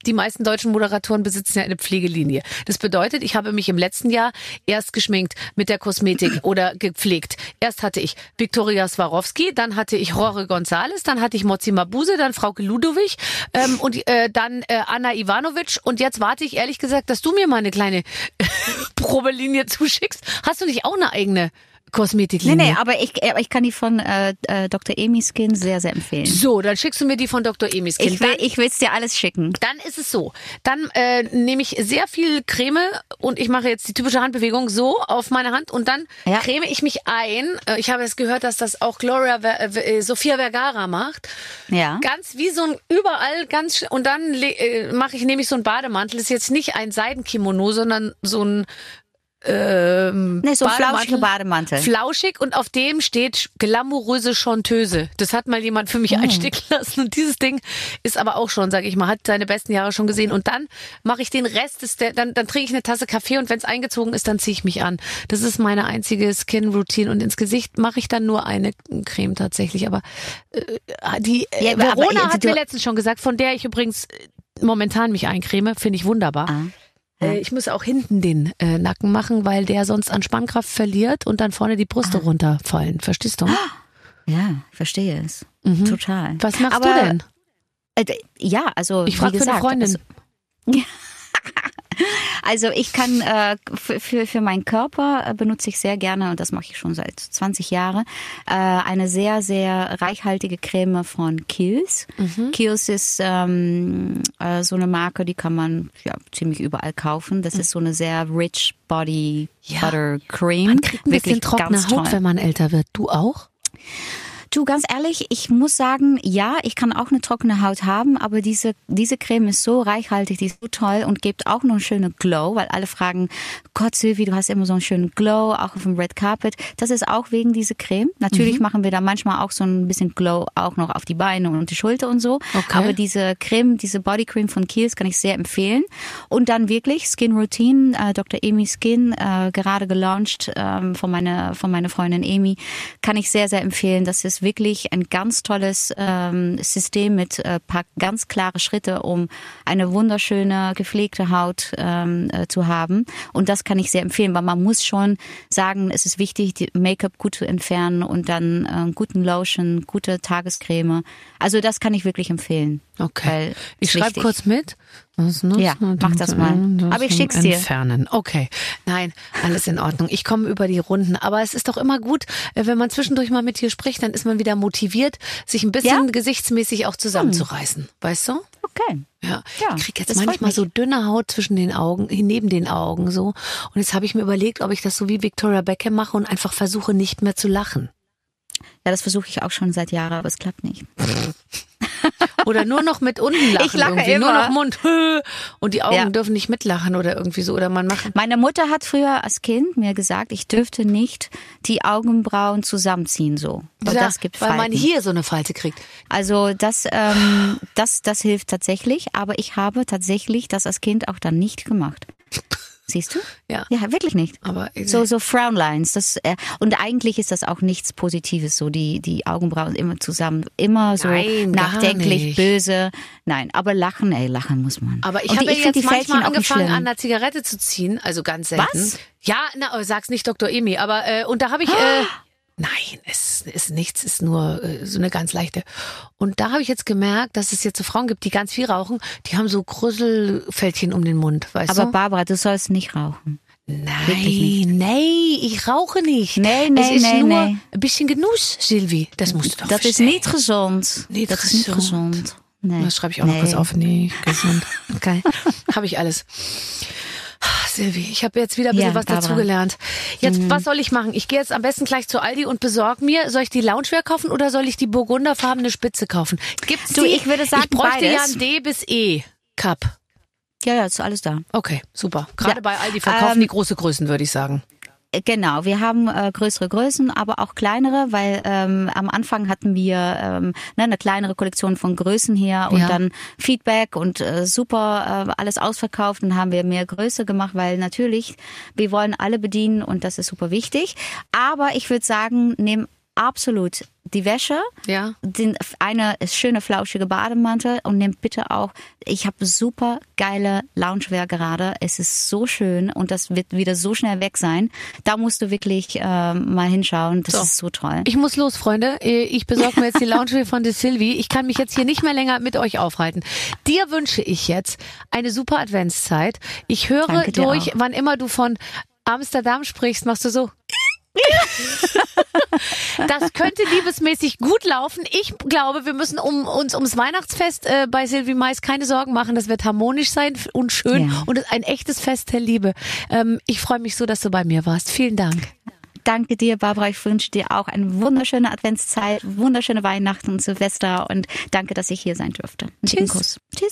die meisten deutschen Moderatoren besitzen ja eine Pflegelinie. Das bedeutet, ich habe mich im letzten Jahr erst geschminkt mit der Kosmetik oder gepflegt. Erst hatte ich Viktoria Swarovski, dann hatte ich Jorge González, dann hatte ich Mozi Mabuse, dann Frauke Ludowig ähm, und äh, dann äh, Anna Ivanovic. Und jetzt warte ich ehrlich gesagt, dass du mir mal eine kleine Probelinie zuschickst. Hast du nicht auch eine eigene Kosmetiklinie? nee, aber ich, äh, ich kann die von äh, äh, Dr. Amy Skin sehr, sehr empfehlen. So, dann schickst du mir die von Dr. Emis Kind. Ich will, ich will's dir alles schicken. Dann ist es so. Dann äh, nehme ich sehr viel Creme und ich mache jetzt die typische Handbewegung so auf meine Hand und dann Ja. creme ich mich ein. Äh, Ich habe jetzt gehört, dass das auch Gloria Ver äh, Sofia Vergara macht. Ja. Ganz wie so ein überall ganz und dann äh, mache ich nämlich so einen Bademantel. ist jetzt nicht ein Seidenkimono, sondern so ein ähm, Nee, so Bademantel. flauschiger Bademantel. Flauschig und auf dem steht glamouröse Chanteuse. Das hat mal jemand für mich Oh. einstecken lassen und dieses Ding ist aber auch schon, sage ich mal, hat seine besten Jahre schon gesehen und dann mache ich den Rest des, dann, dann trinke ich eine Tasse Kaffee und wenn es eingezogen ist, dann ziehe ich mich an. Das ist meine einzige Skin-Routine und ins Gesicht mache ich dann nur eine Creme tatsächlich, aber äh, die äh, Ja, aber- aber Verona hat mir letztens schon gesagt, von der ich übrigens momentan mich eincreme, finde ich wunderbar. Ah. Äh, Ich muss auch hinten den äh, Nacken machen, weil der sonst an Spannkraft verliert und dann vorne die Brüste runterfallen. Verstehst du? Ja, ich verstehe es. Mhm. Total. Was machst Aber, du denn? Äh, ja, also Ich frage für eine Freundin. Also, also ich kann äh, für, für, meinen Körper äh, benutze ich sehr gerne, und das mache ich schon seit 20 Jahren, äh, eine sehr, sehr reichhaltige Creme von Kiehl's. Mhm. Kiehl's ist ähm, äh, so eine Marke, die kann man ja ziemlich überall kaufen. Das ist so eine sehr rich Body Ja. Butter Cream. man kriegt ein bisschen Wirklich trockene ganz Haut, toll. wenn man älter wird. Du auch? Du, ganz ehrlich, ich muss sagen, ja, ich kann auch eine trockene Haut haben, aber diese, diese Creme ist so reichhaltig, die ist so toll und gibt auch noch einen schönen Glow, weil alle fragen, Gott, Sylvie, du hast immer so einen schönen Glow, auch auf dem Red Carpet. Das ist auch wegen dieser Creme. Natürlich machen wir da manchmal auch so ein bisschen Glow auch noch auf die Beine und die Schulter und so. Okay. Aber diese Creme, diese Body Cream von Kiehl's kann ich sehr empfehlen. Und dann wirklich Skin Routine, äh, Dr. Amy Skin, äh, gerade gelauncht ähm, von meiner von meiner Freundin Amy, kann ich sehr sehr empfehlen. Das ist wirklich ein ganz tolles ähm, System mit äh, paar ganz klare Schritte, um eine wunderschöne gepflegte Haut ähm, äh, zu haben. Und das kann ich sehr empfehlen, weil man muss schon sagen, es ist wichtig, die Make-up gut zu entfernen und dann äh, guten Lotion, gute Tagescreme. Also das kann ich wirklich empfehlen. Okay. Ich schreibe kurz mit. Was nutzt Ja, man mach das mal. Aber ich schick's dir. Entfernen. Okay. Nein, alles in Ordnung. Ich komme über die Runden. Aber es ist doch immer gut, äh, wenn man zwischendurch mal mit dir spricht, dann ist man wieder motiviert, sich ein bisschen Ja? Gesichtsmäßig auch zusammenzureißen. Weißt du? Okay. Ja, Ja, ich krieg jetzt manchmal so dünne Haut zwischen den Augen, neben den Augen so. Und jetzt habe ich mir überlegt, ob ich das so wie Victoria Beckham mache und einfach versuche, nicht mehr zu lachen. Ja, das versuche ich auch schon seit Jahren, aber es klappt nicht. Oder nur noch mit unten lachen. Ich lache irgendwie. Nur immer. noch Mund. Und die Augen Ja. dürfen nicht mitlachen oder irgendwie so. Oder man macht. Meine Mutter hat früher als Kind mir gesagt, ich dürfte nicht die Augenbrauen zusammenziehen so. Weil Ja, das gibt weil man hier so eine Falte kriegt. Also das, ähm, das, das hilft tatsächlich, aber ich habe tatsächlich das als Kind auch dann nicht gemacht. Siehst du? Ja. Ja, wirklich nicht. Aber So, so Frownlines. Das, äh, und eigentlich ist das auch nichts Positives, so die, die Augenbrauen immer zusammen, immer so Nein, nachdenklich, böse. Nein, aber lachen, ey, lachen muss man. Aber ich habe ja jetzt die Fältchen manchmal angefangen, an der Zigarette zu ziehen, also ganz selten. Was? Ja, na, aber sag's nicht Dr. Emi, aber äh, und da habe ich äh, nein, es ist nichts, ist nur äh, so eine ganz leichte. Und da habe ich jetzt gemerkt, dass es jetzt so Frauen gibt, die ganz viel rauchen, die haben so Grüsselfältchen um den Mund, weißt aber du? Barbara, du sollst nicht rauchen. Nein, nee, ich rauche nicht. Nee, es nee, ist nee, nur nee. ein bisschen Genuss, Sylvie. Das musst du doch Das ist verstehen. nicht gesund. Nicht das ist nicht gesund. gesund. Nee. Das schreibe ich auch noch Nee. kurz auf. Nee, gesund. Okay. habe ich alles. Ah, Silvi, ich habe jetzt wieder ein bisschen Ja, was dazugelernt. Jetzt, was soll ich machen? Ich gehe jetzt am besten gleich zu Aldi und besorg mir, soll ich die Loungewear kaufen oder soll ich die burgunderfarbene Spitze kaufen? Gibt's Du, die? ich würde sagen, ich bräuchte ja beides. ein D bis E Cup. Ja, ja, ist alles da. Okay, super. Gerade Ja. bei Aldi verkaufen Ähm, die große Größen, würde ich sagen. Genau, wir haben äh, größere Größen, aber auch kleinere, weil ähm, am Anfang hatten wir ähm, ne, eine kleinere Kollektion von Größen her und Ja. dann Feedback und äh, super äh, alles ausverkauft und haben wir mehr Größe gemacht, weil natürlich wir wollen alle bedienen und das ist super wichtig. Aber ich würde sagen, nehmen absolut die Wäsche, Ja. den, eine schöne flauschige Bademantel und nehmt bitte auch, ich habe super geile Loungewear gerade. Es ist so schön und das wird wieder so schnell weg sein. Da musst du wirklich ähm, mal hinschauen. Das So. ist so toll. Ich muss los, Freunde. Äh, Ich besorge mir jetzt die Loungewear von De Silvi. Ich kann mich jetzt hier nicht mehr länger mit euch aufhalten. Dir wünsche ich jetzt eine super Adventszeit. Ich höre durch, auch. wann immer du von Amsterdam sprichst, machst du so. Das könnte liebesmäßig gut laufen. Ich glaube, wir müssen um, uns ums Weihnachtsfest äh, bei Sylvie Mais keine Sorgen machen. Das wird harmonisch sein und schön Ja. und ein echtes Fest der Liebe. Ähm, ich freue mich so, dass du bei mir warst. Vielen Dank. Danke dir, Barbara. Ich wünsche dir auch eine wunderschöne Adventszeit, wunderschöne Weihnachten und Silvester und danke, dass ich hier sein durfte. Einen Tschüss. Kuss. Tschüss.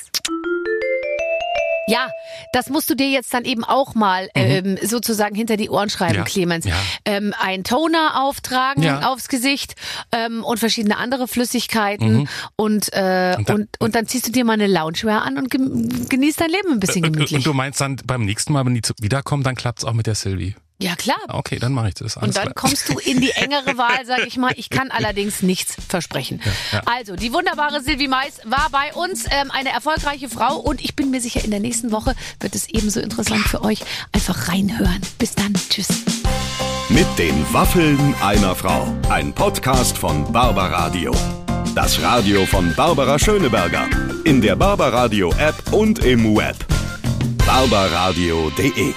Ja, das musst du dir jetzt dann eben auch mal ähm, sozusagen hinter die Ohren schreiben, Mhm. Ja, Clemens. ja. Ähm, ein Toner auftragen Ja. aufs Gesicht ähm, und verschiedene andere Flüssigkeiten und, äh, und, Und dann- und, und dann ziehst du dir mal eine Loungewear an und genießt dein Leben ein bisschen Und, und gemütlich. du meinst dann beim nächsten Mal, wenn die wiederkommen, dann klappt's auch mit der Sylvie. Ja, klar. Okay, dann mache ich das. Alles Und dann klar. kommst du in die engere Wahl, sag ich mal. Ich kann allerdings nichts versprechen. ja. Also, die wunderbare Silvi Mais war bei uns ähm, eine erfolgreiche Frau und ich bin mir sicher, in der nächsten Woche wird es ebenso interessant für euch. Einfach reinhören. Bis dann. Tschüss. Mit den Waffeln einer Frau. Ein Podcast von Barbaradio. Das Radio von Barbara Schöneberger. In der Barbaradio App und im Web. barbaradio.de